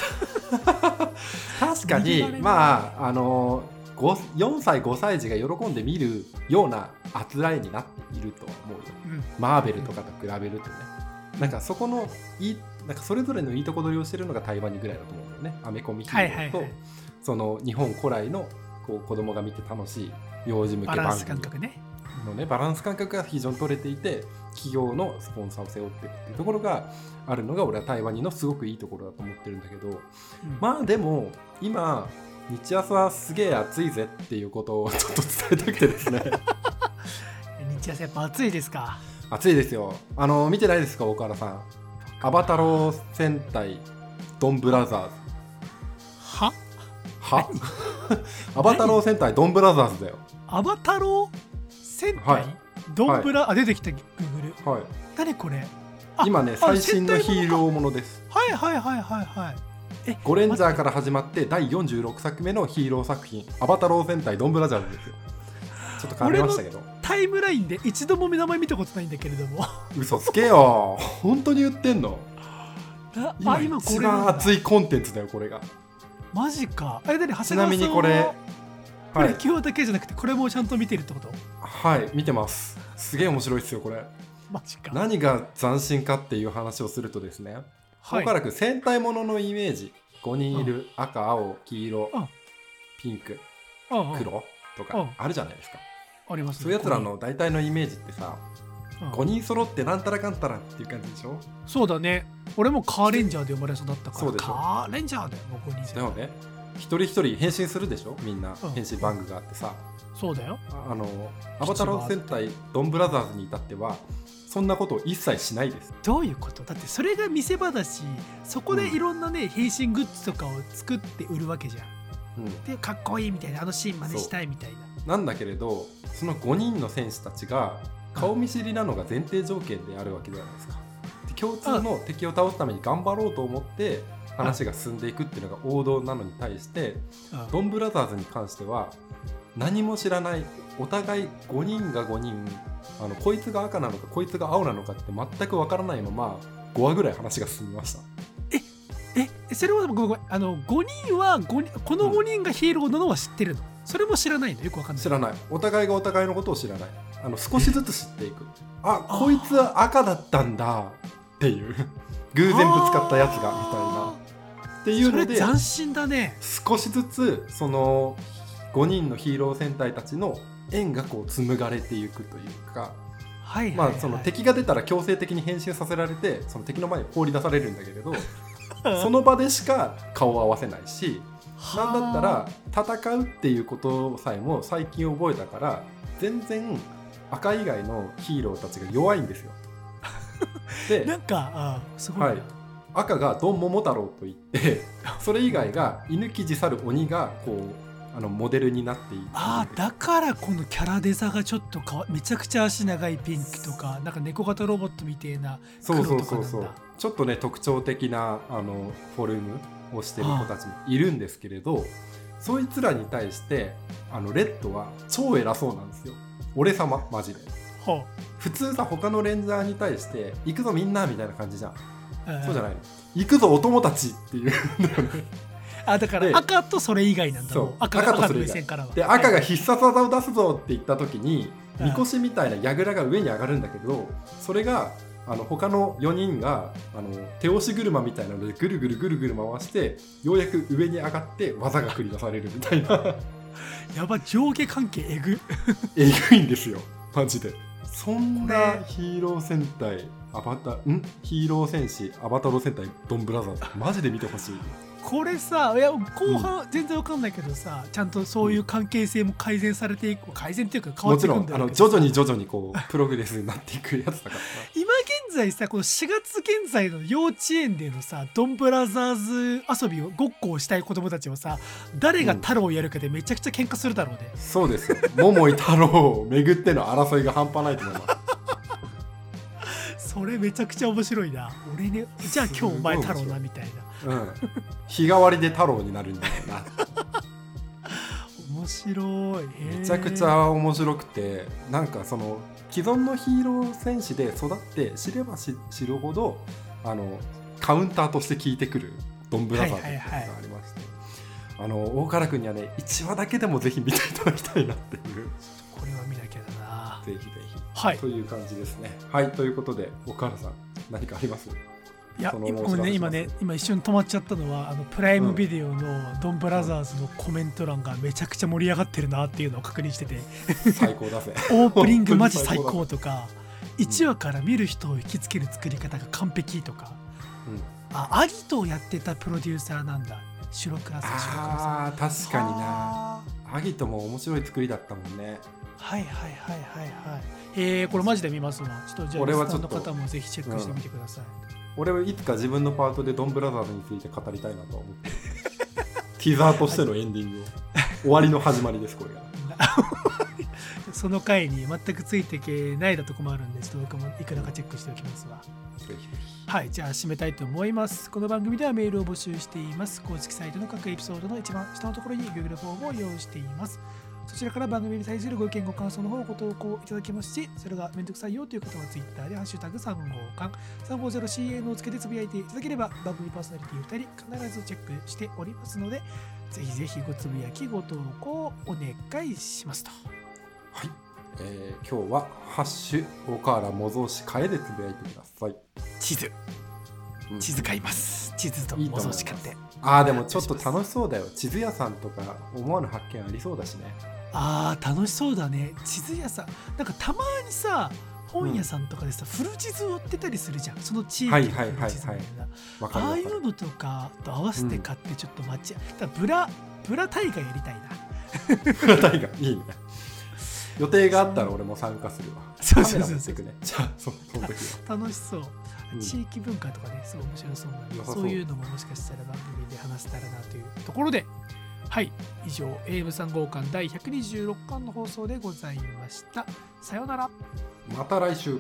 確かに。まああのご4歳5歳児が喜んで見るようなあつらいになっているとは思うよ。うん。マーベルとかと比べるとね。なんかそこのいいなんかそれぞれのいいとこ取りをしてるのが台湾にぐらいだと思うんだよね。アメコミヒーローと、その日本古来のこう子供が見て楽しい幼児向けバランス番組感覚ね。のねバランス感覚が非常に取れていて企業のスポンサーを背負ってるっていうところがあるのが俺は台湾にのすごくいいところだと思ってるんだけど。うん。まあでも今日朝はすげえ暑いぜっていうことをちょっと伝えたくてですね。日朝やっぱ暑いですか？暑いですよ。あの見てないですか大原さん？アバタロー戦隊ドンブラザーズ。は？は？アバタロー戦隊ドンブラザーズだよ。アバタロー戦隊、はい。ドンブラ、あ出てきたグーグル。はい。何これ？あ今ねあ最新のヒーローーものです。はいはいはいはいはい。えゴレンジャーから始まって第46作目のヒーロー作品「アバタロー戦隊ドンブラザーズ」ですよ。ちょっと変わりましたけど。タイムラインで一度も名前見たことないんだけれども。嘘つけよ。本当に言ってんの？あ今あ今こ一れなんだ番熱いコンテンツだよこれが。マジか。あれちなみにこれプはい。レキュアだけじゃなくてこれもちゃんと見てるってこと？はい見てます。すげえ面白いですよこれ。マジか。何が斬新かっていう話をするとですねはいおそらく戦隊もののイメージ。5人いる赤青黄色うん。ピンク黒とうん。かあるじゃないですか。ありますね。そういうやつらの大体のイメージってさうん。5人揃ってなんたらかんたらっていう感じでしょ？そうだね。俺もカーレンジャーで生まれ育ったから。そうでしょ。カーレンジャーだよもう5人だよね一人一人変身するでしょ？みんなうん。変身番組があってさ。そうだよ。ああのアバタロー戦隊ドンブラザーズに至ってはそんなことを一切しないです。どういうこと？だってそれが見せ場だしそこでいろんなね、変身グッズとかを作って売るわけじゃん。うん。でかっこいいみたいなあのシーン真似したいみたいな。なんだけれどその5人の戦士たちが顔見知りなのが前提条件であるわけじゃないですか。で共通の敵を倒すために頑張ろうと思って話が進んでいくっていうのが王道なのに対してうん。ドンブラザーズに関しては何も知らないお互い5人が5人あのこいつが赤なのかこいつが青なのかって全くわからないまま5話ぐらい話が進みました。えそれはごめんあの5人は五人この5人がヒーローなのは知ってるの、それも知らないの？よくわかんない。知らない。お互いがお互いのことを知らない。あの少しずつ知っていく。あこいつは赤だったんだっていう。偶然ぶつかったやつがみたいな。っていうので斬新だね。少しずつその5人のヒーロー戦隊たちの縁がこう紡がれていくというか、はいはい、まあはい、その敵が出たら強制的に変身させられてその敵の前に放り出されるんだけれど その場でしか顔を合わせないしなんだったら戦うっていうことさえも最近覚えたから全然赤以外のヒーローたちが弱いんですよ。でなんかあすごい。な、はい。赤がドンモモ太郎といってそれ以外が犬きじ去る鬼がこうあのモデルになっているあーだからこのキャラデザがちょっとかわめちゃくちゃ足長いピンクとかなんか猫型ロボットみたいなそうそう黒とかなんだ。そうそうちょっとね特徴的なあのフォルムをしてる子たちもいるんですけれどそいつらに対してあのレッドは超偉そうなんですよ。俺様マジで。ほ普通さ他のレンジャーに対して行くぞみんなみたいな感じじゃん。うそうじゃないの。行くぞお友達っていう あだからで赤とそれ以外なんだそう。赤赤とそれ以外。で赤がはい必殺技を出すぞって言った時にうん。みこしみたいな櫓が上に上がるんだけどそれがあの他の4人があの手押し車みたいなのでぐるぐるぐるぐる回してようやく上に上がって技が繰り出されるみたいな。やば上下関係えぐ。えぐいんですよ。マジで。そんなヒーロー戦隊アバタん？ヒーロー戦士アバタロー戦隊ドンブラザーズ。マジで見てほしいこれさいや後半全然わかんないけどさ、ちゃんとそういう関係性も改善されていく改善っていうか変わっていくんだろうの徐々に徐々にこうプログレスになっていくやつだから。さ今現在さこの4月現在の幼稚園でのさドンブラザーズ遊びをごっこをしたい子供たちはさ誰が太郎をやるかでめちゃくちゃ喧嘩するだろうね、そうですよ。桃井太郎を巡っての争いが半端ないと思います。それめちゃくちゃ面白いな。俺ねじゃあ今日お前太郎なみたいなうん。日替わりで太郎になるんだろうな。面白い。めちゃくちゃ面白くてなんかその既存のヒーロー戦士で育って知ればし知るほどあのカウンターとして効いてくるドンブラザーズっていうのがありまして、あの大原君にはね1話だけでもぜひ見ていただきたいなっていう。これは見なきゃだな。ぜひぜひ。はい。という感じですね。はいということで岡原さん何かあります？いやその今ごめんね今ね今一瞬止まっちゃったのはあのプライムビデオのドンブラザーズのコメント欄がめちゃくちゃ盛り上がってるなっていうのを確認してて最高だぜ。オープニングマジ最高とか1話から見る人を引きつける作り方が完璧とかうん。あアギトをやってたプロデューサーなんだ。白倉さん白倉さん。確かにな。あ。アギトも面白い作りだったもんね。ーはいはいはいはいはい。えー、これマジで見ますわ。ちょっとじゃあ俺はリスナーの方もぜひチェックしてみてください、俺はいつか自分のパートでドンブラザーズについて語りたいなとは思ってる。ティザーとしてのエンディングを。終わりの始まりですこれが その回に全くついていけないだとこもあるんでちょっと僕もいくらかチェックしておきますわ。ぜひぜひ。はいじゃあ締めたいと思います。この番組ではメールを募集しています。公式サイトの各エピソードの一番下のところに Google フォームを用意しています。そちらから番組に対するご意見ご感想の方をご投稿いただけますしそれがめんどくさいよという方は Twitter でハッシュタグ3号館 350CN をつけてつぶやいていただければ番組パーソナリティ2人必ずチェックしておりますのでぜひぜひごつぶやきご投稿お願いしますと。はい、えー今日は「ハッシュ岡原模造紙替え」でつぶやいてください、地図。うん。地図買います。地図と模思います。造紙買って。あーでもちょっと楽しそうだよ。地図屋さんとか思わぬ発見ありそうだしねあー楽しそうだね。地図屋さん。なんかたまにさ本屋さんとかでさ、古地図売ってたりするじゃん。その地域の古地図みたいな。ああいうのとかと合わせて買ってちょっと街、だからブラブラ大会やりたいな。フラタイがいいね。予定があったら俺も参加するわ。そうそうそうそう。そその時は。楽しそう、うん。地域文化とかねすごい面白そうな。そういうのももしかしたら番組で話せたらなというところではい。以上 AM3 号館第126巻の放送でございました。さようなら。また来週。